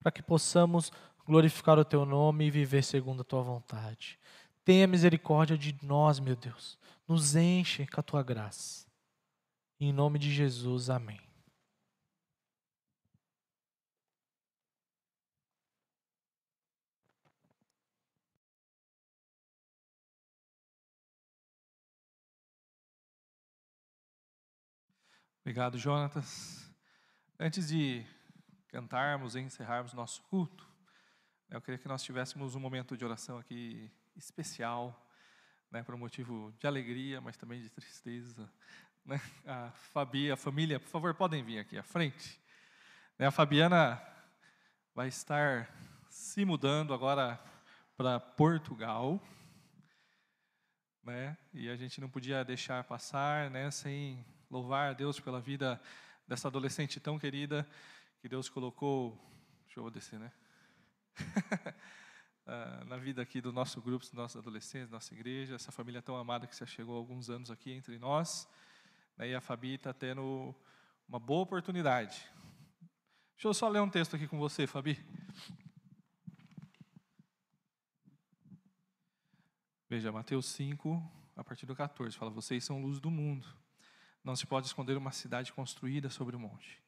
para que possamos glorificar o teu nome e viver segundo a tua vontade. Tenha misericórdia de nós, meu Deus. Nos enche com a tua graça. Em nome de Jesus, amém. Obrigado, Jonatas. Antes de cantarmos e encerrarmos nosso culto, eu queria que nós tivéssemos um momento de oração aqui especial, né, por um motivo de alegria, mas também de tristeza. né? a Fabi, a família, por favor, podem vir aqui à frente. Né, a Fabiana vai estar se mudando agora para Portugal, né? E a gente não podia deixar passar, né, sem louvar a Deus pela vida dessa adolescente tão querida que Deus colocou. Deixa eu descer, né? Ah, na vida aqui do nosso grupo, dos nossos adolescentes, nossa igreja, essa família tão amada que já chegou há alguns anos aqui entre nós. Né, e a Fabi está tendo uma boa oportunidade. Deixa eu só ler um texto aqui com você, Fabi. Veja, Mateus 5, a partir do 14, fala: Vocês são luz do mundo. Não se pode esconder uma cidade construída sobre o um monte.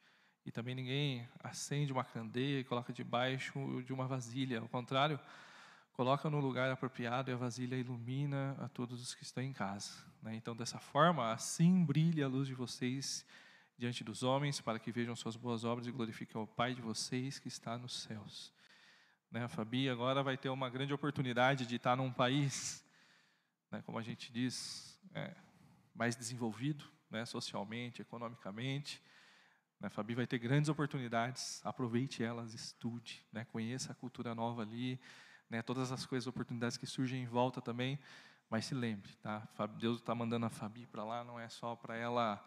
E também ninguém acende uma candeia e coloca debaixo de uma vasilha. Ao contrário, coloca no lugar apropriado e a vasilha ilumina a todos os que estão em casa. Né? Então, dessa forma, assim brilha a luz de vocês diante dos homens, para que vejam suas boas obras e glorifiquem o Pai de vocês que está nos céus. Né? A Fabi agora vai ter uma grande oportunidade de estar num país, né, como a gente diz, é, mais desenvolvido, né, socialmente, economicamente. Né? Fabi vai ter grandes oportunidades, aproveite elas, estude, né, conheça a cultura nova ali, né, todas as coisas, oportunidades que surgem em volta também, mas se lembre, tá? Deus está mandando a Fabi para lá, não é só para ela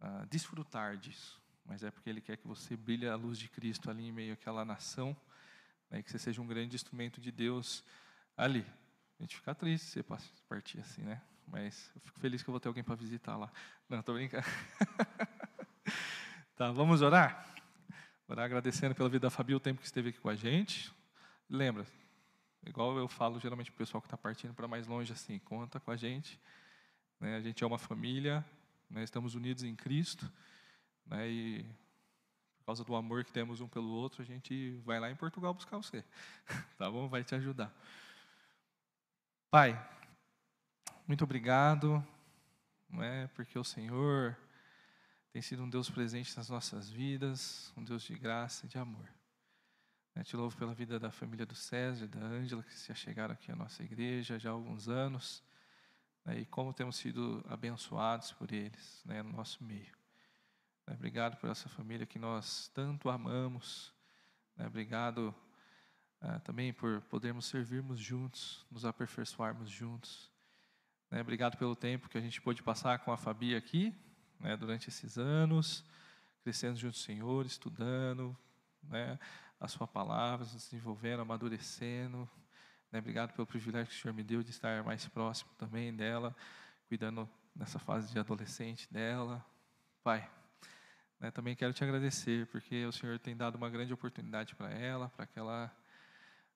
uh, desfrutar disso, mas é porque Ele quer que você brilhe a luz de Cristo ali em meio àquela nação, né, que você seja um grande instrumento de Deus ali. A gente fica triste se partir assim, né? Mas eu fico feliz que eu vou ter alguém para visitar lá. Não, estou brincando. tá, vamos orar? Orar agradecendo pela vida da Fabi, o tempo que esteve aqui com a gente. Lembra, igual eu falo geralmente para o pessoal que está partindo para mais longe, assim, conta com a gente. Né? A gente é uma família, né? estamos unidos em Cristo. Né? E por causa do amor que temos um pelo outro, a gente vai lá em Portugal buscar você. tá bom? Vai te ajudar. Pai, muito obrigado, não é? Porque o Senhor tem sido um Deus presente nas nossas vidas, um Deus de graça e de amor. Eu te louvo pela vida da família do César, da Ângela, que já chegaram aqui à nossa igreja já há alguns anos, né, e como temos sido abençoados por eles né, no nosso meio. Né, obrigado por essa família que nós tanto amamos. Né, obrigado ah, também por podermos servirmos juntos, nos aperfeiçoarmos juntos. Né, obrigado pelo tempo que a gente pôde passar com a Fabi aqui, né, durante esses anos, crescendo junto com o Senhor, estudando, né, a sua palavra, se desenvolvendo, amadurecendo. Né? Obrigado pelo privilégio que o Senhor me deu de estar mais próximo também dela, cuidando nessa fase de adolescente dela. Pai, né, também quero te agradecer, porque o Senhor tem dado uma grande oportunidade para ela, para que ela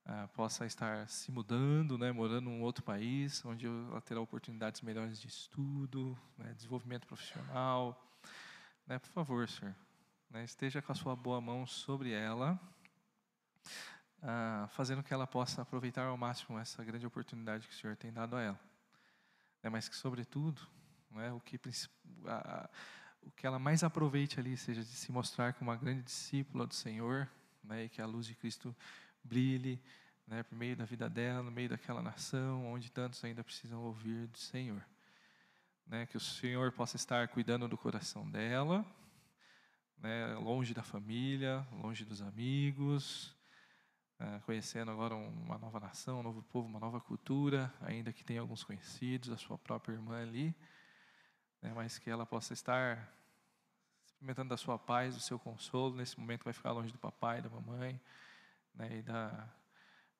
ah, possa estar se mudando, né, morando em um outro país, onde ela terá oportunidades melhores de estudo, né, desenvolvimento profissional. Né, por favor, Senhor, né, esteja com a sua boa mão sobre ela ah, fazendo que ela possa aproveitar ao máximo essa grande oportunidade que o Senhor tem dado a ela. É, mas que, sobretudo, é, o, que, a, o que ela mais aproveite ali seja de se mostrar como uma grande discípula do Senhor, né, e que a luz de Cristo brilhe né, por meio da vida dela, no meio daquela nação, onde tantos ainda precisam ouvir do Senhor. Né, que o Senhor possa estar cuidando do coração dela, né, longe da família, longe dos amigos, uh, conhecendo agora uma nova nação, um novo povo, uma nova cultura, ainda que tenha alguns conhecidos, a sua própria irmã ali, né, mas que ela possa estar experimentando da sua paz, do seu consolo, nesse momento vai ficar longe do papai, da mamãe, né, e da,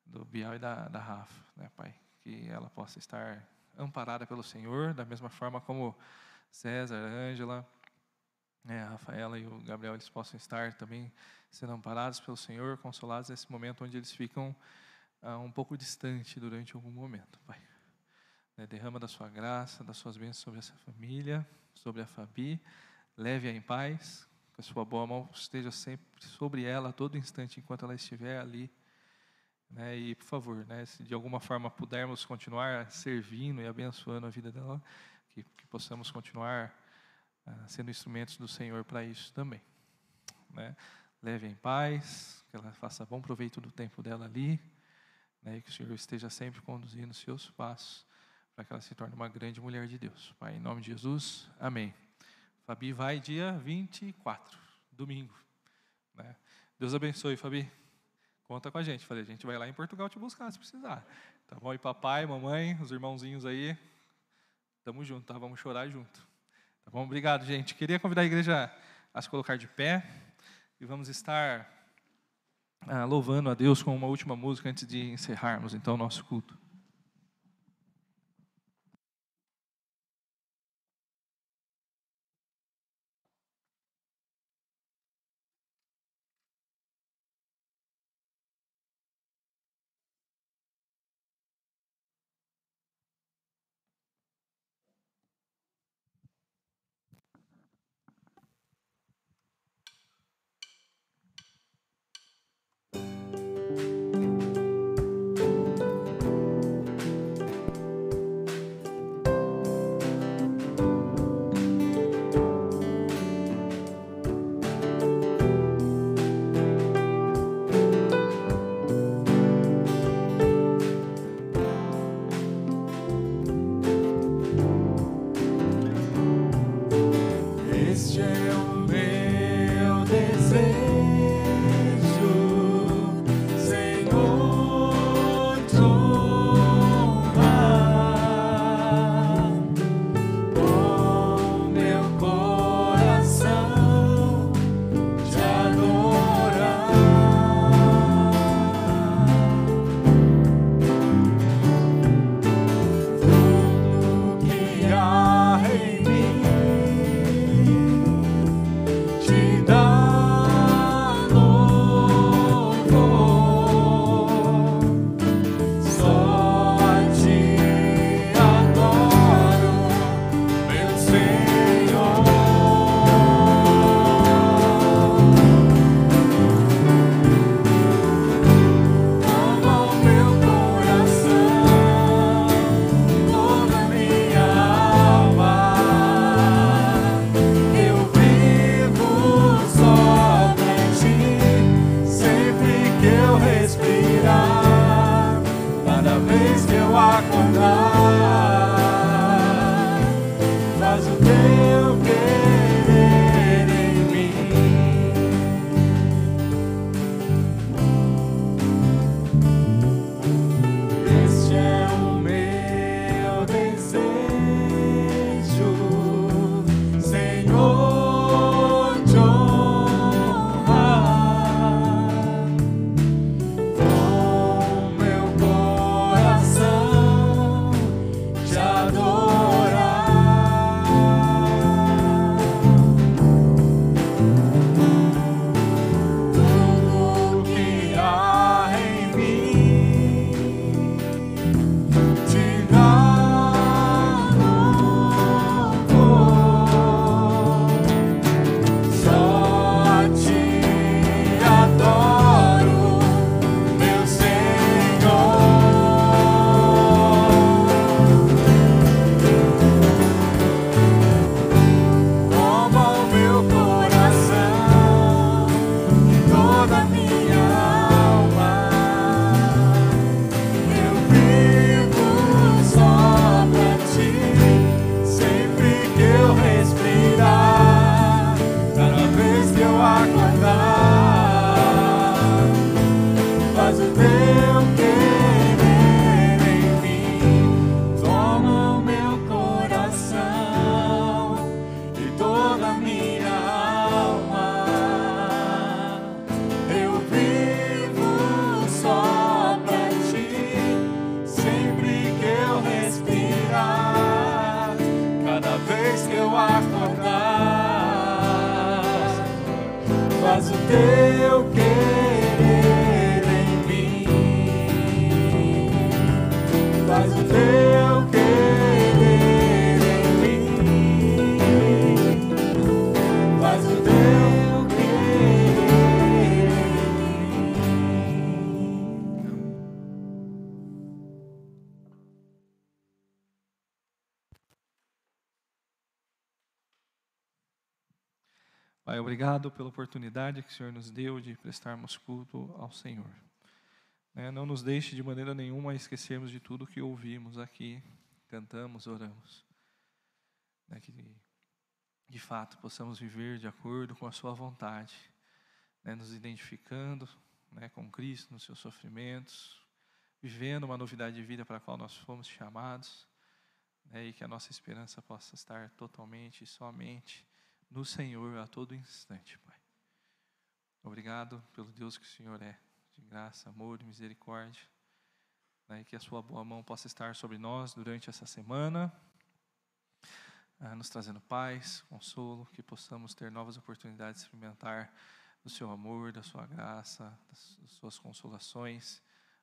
do Bial e da, da Rafa, né, Pai, que ela possa estar amparada pelo Senhor, da mesma forma como César, Ângela, né, a Rafaela e o Gabriel eles possam estar também sendo amparados pelo Senhor, consolados nesse momento onde eles ficam ah, um pouco distante durante algum momento, Pai. Né, derrama da sua graça, das suas bênçãos sobre essa família, sobre a Fabi, leve-a em paz, que a sua boa mão esteja sempre sobre ela a todo instante enquanto ela estiver ali. Né, e, por favor, né, se de alguma forma pudermos continuar servindo e abençoando a vida dela, que, que possamos continuar ah, sendo instrumentos do Senhor para isso também. Né? Leve em paz, que ela faça bom proveito do tempo dela ali, né? e que o Senhor esteja sempre conduzindo seus passos, para que ela se torne uma grande mulher de Deus. Pai, em nome de Jesus, amém. Fabi vai dia 24, domingo. Né? Deus abençoe, Fabi. Conta com a gente. Falei, a gente vai lá em Portugal te buscar se precisar. Tá bom? E papai, mamãe, os irmãozinhos aí, tamo junto, tá? Vamos chorar junto. Tá bom? Obrigado, gente. Queria convidar a igreja a se colocar de pé e vamos estar ah, louvando a Deus com uma última música antes de encerrarmos então o nosso culto. Obrigado pela oportunidade que o Senhor nos deu de prestarmos culto ao Senhor. Né, não nos deixe de maneira nenhuma esquecermos de tudo que ouvimos aqui cantamos, oramos. Né, que de fato possamos viver de acordo com a Sua vontade, né, nos identificando com Cristo nos seus sofrimentos, vivendo uma novidade de vida para a qual nós fomos chamados, e que a nossa esperança possa estar totalmente e somente no Senhor a todo instante, Pai. Obrigado pelo Deus que o Senhor é, de graça, amor e misericórdia, né, que a Sua boa mão possa estar sobre nós durante essa semana ah, nos trazendo paz, consolo, que possamos ter novas oportunidades de experimentar do seu amor, da sua graça, das, das suas consolações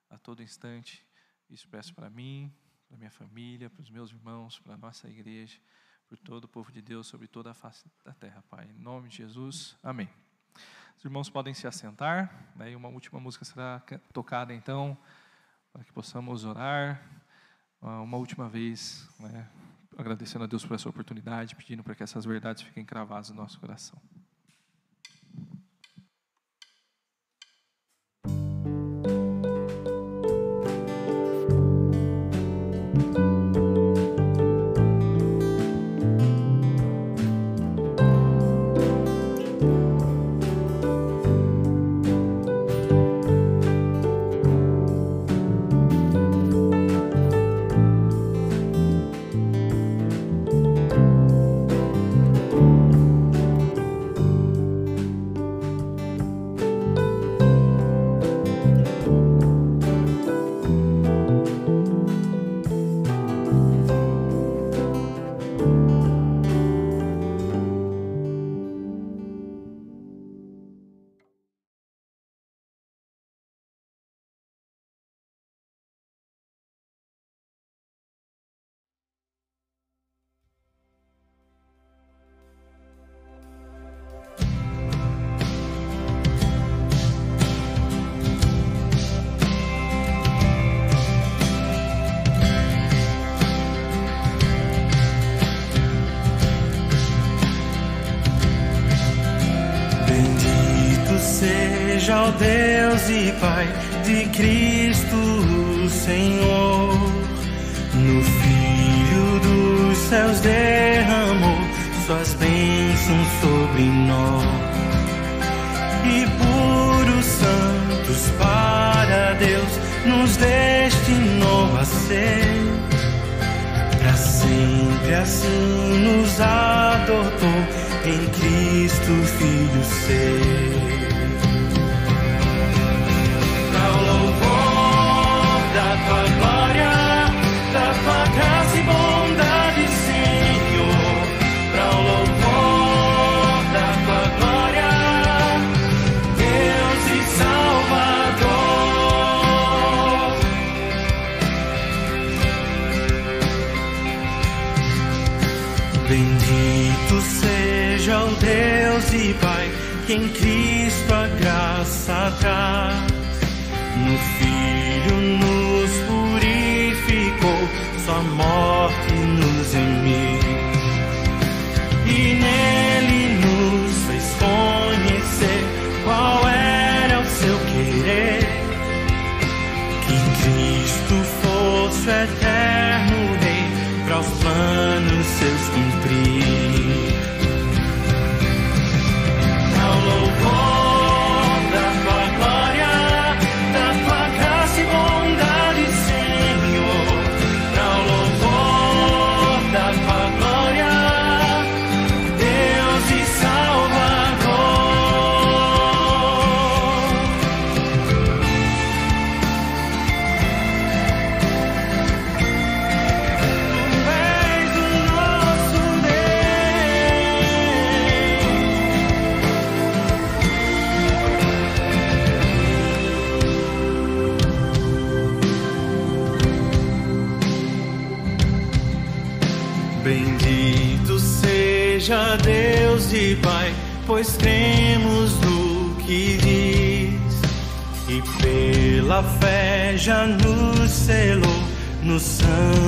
a todo instante. Isso peço para mim, para minha família, para os meus irmãos, para a nossa igreja, por todo o povo de Deus, sobre toda a face da terra, Pai. Em nome de Jesus, amém. Os irmãos podem se assentar, né, e uma última música será tocada então, para que possamos orar ah, uma última vez, né, agradecendo a Deus por essa oportunidade, pedindo para que essas verdades fiquem cravadas no nosso coração. Pai de Cristo Senhor. No Filho dos céus derramou suas bênçãos sobre nós. E por os santos para Deus nos destinou a ser. Para sempre assim nos adotou em Cristo Filho ser. Graça pois cremos no que diz, e pela fé já nos selou no Espírito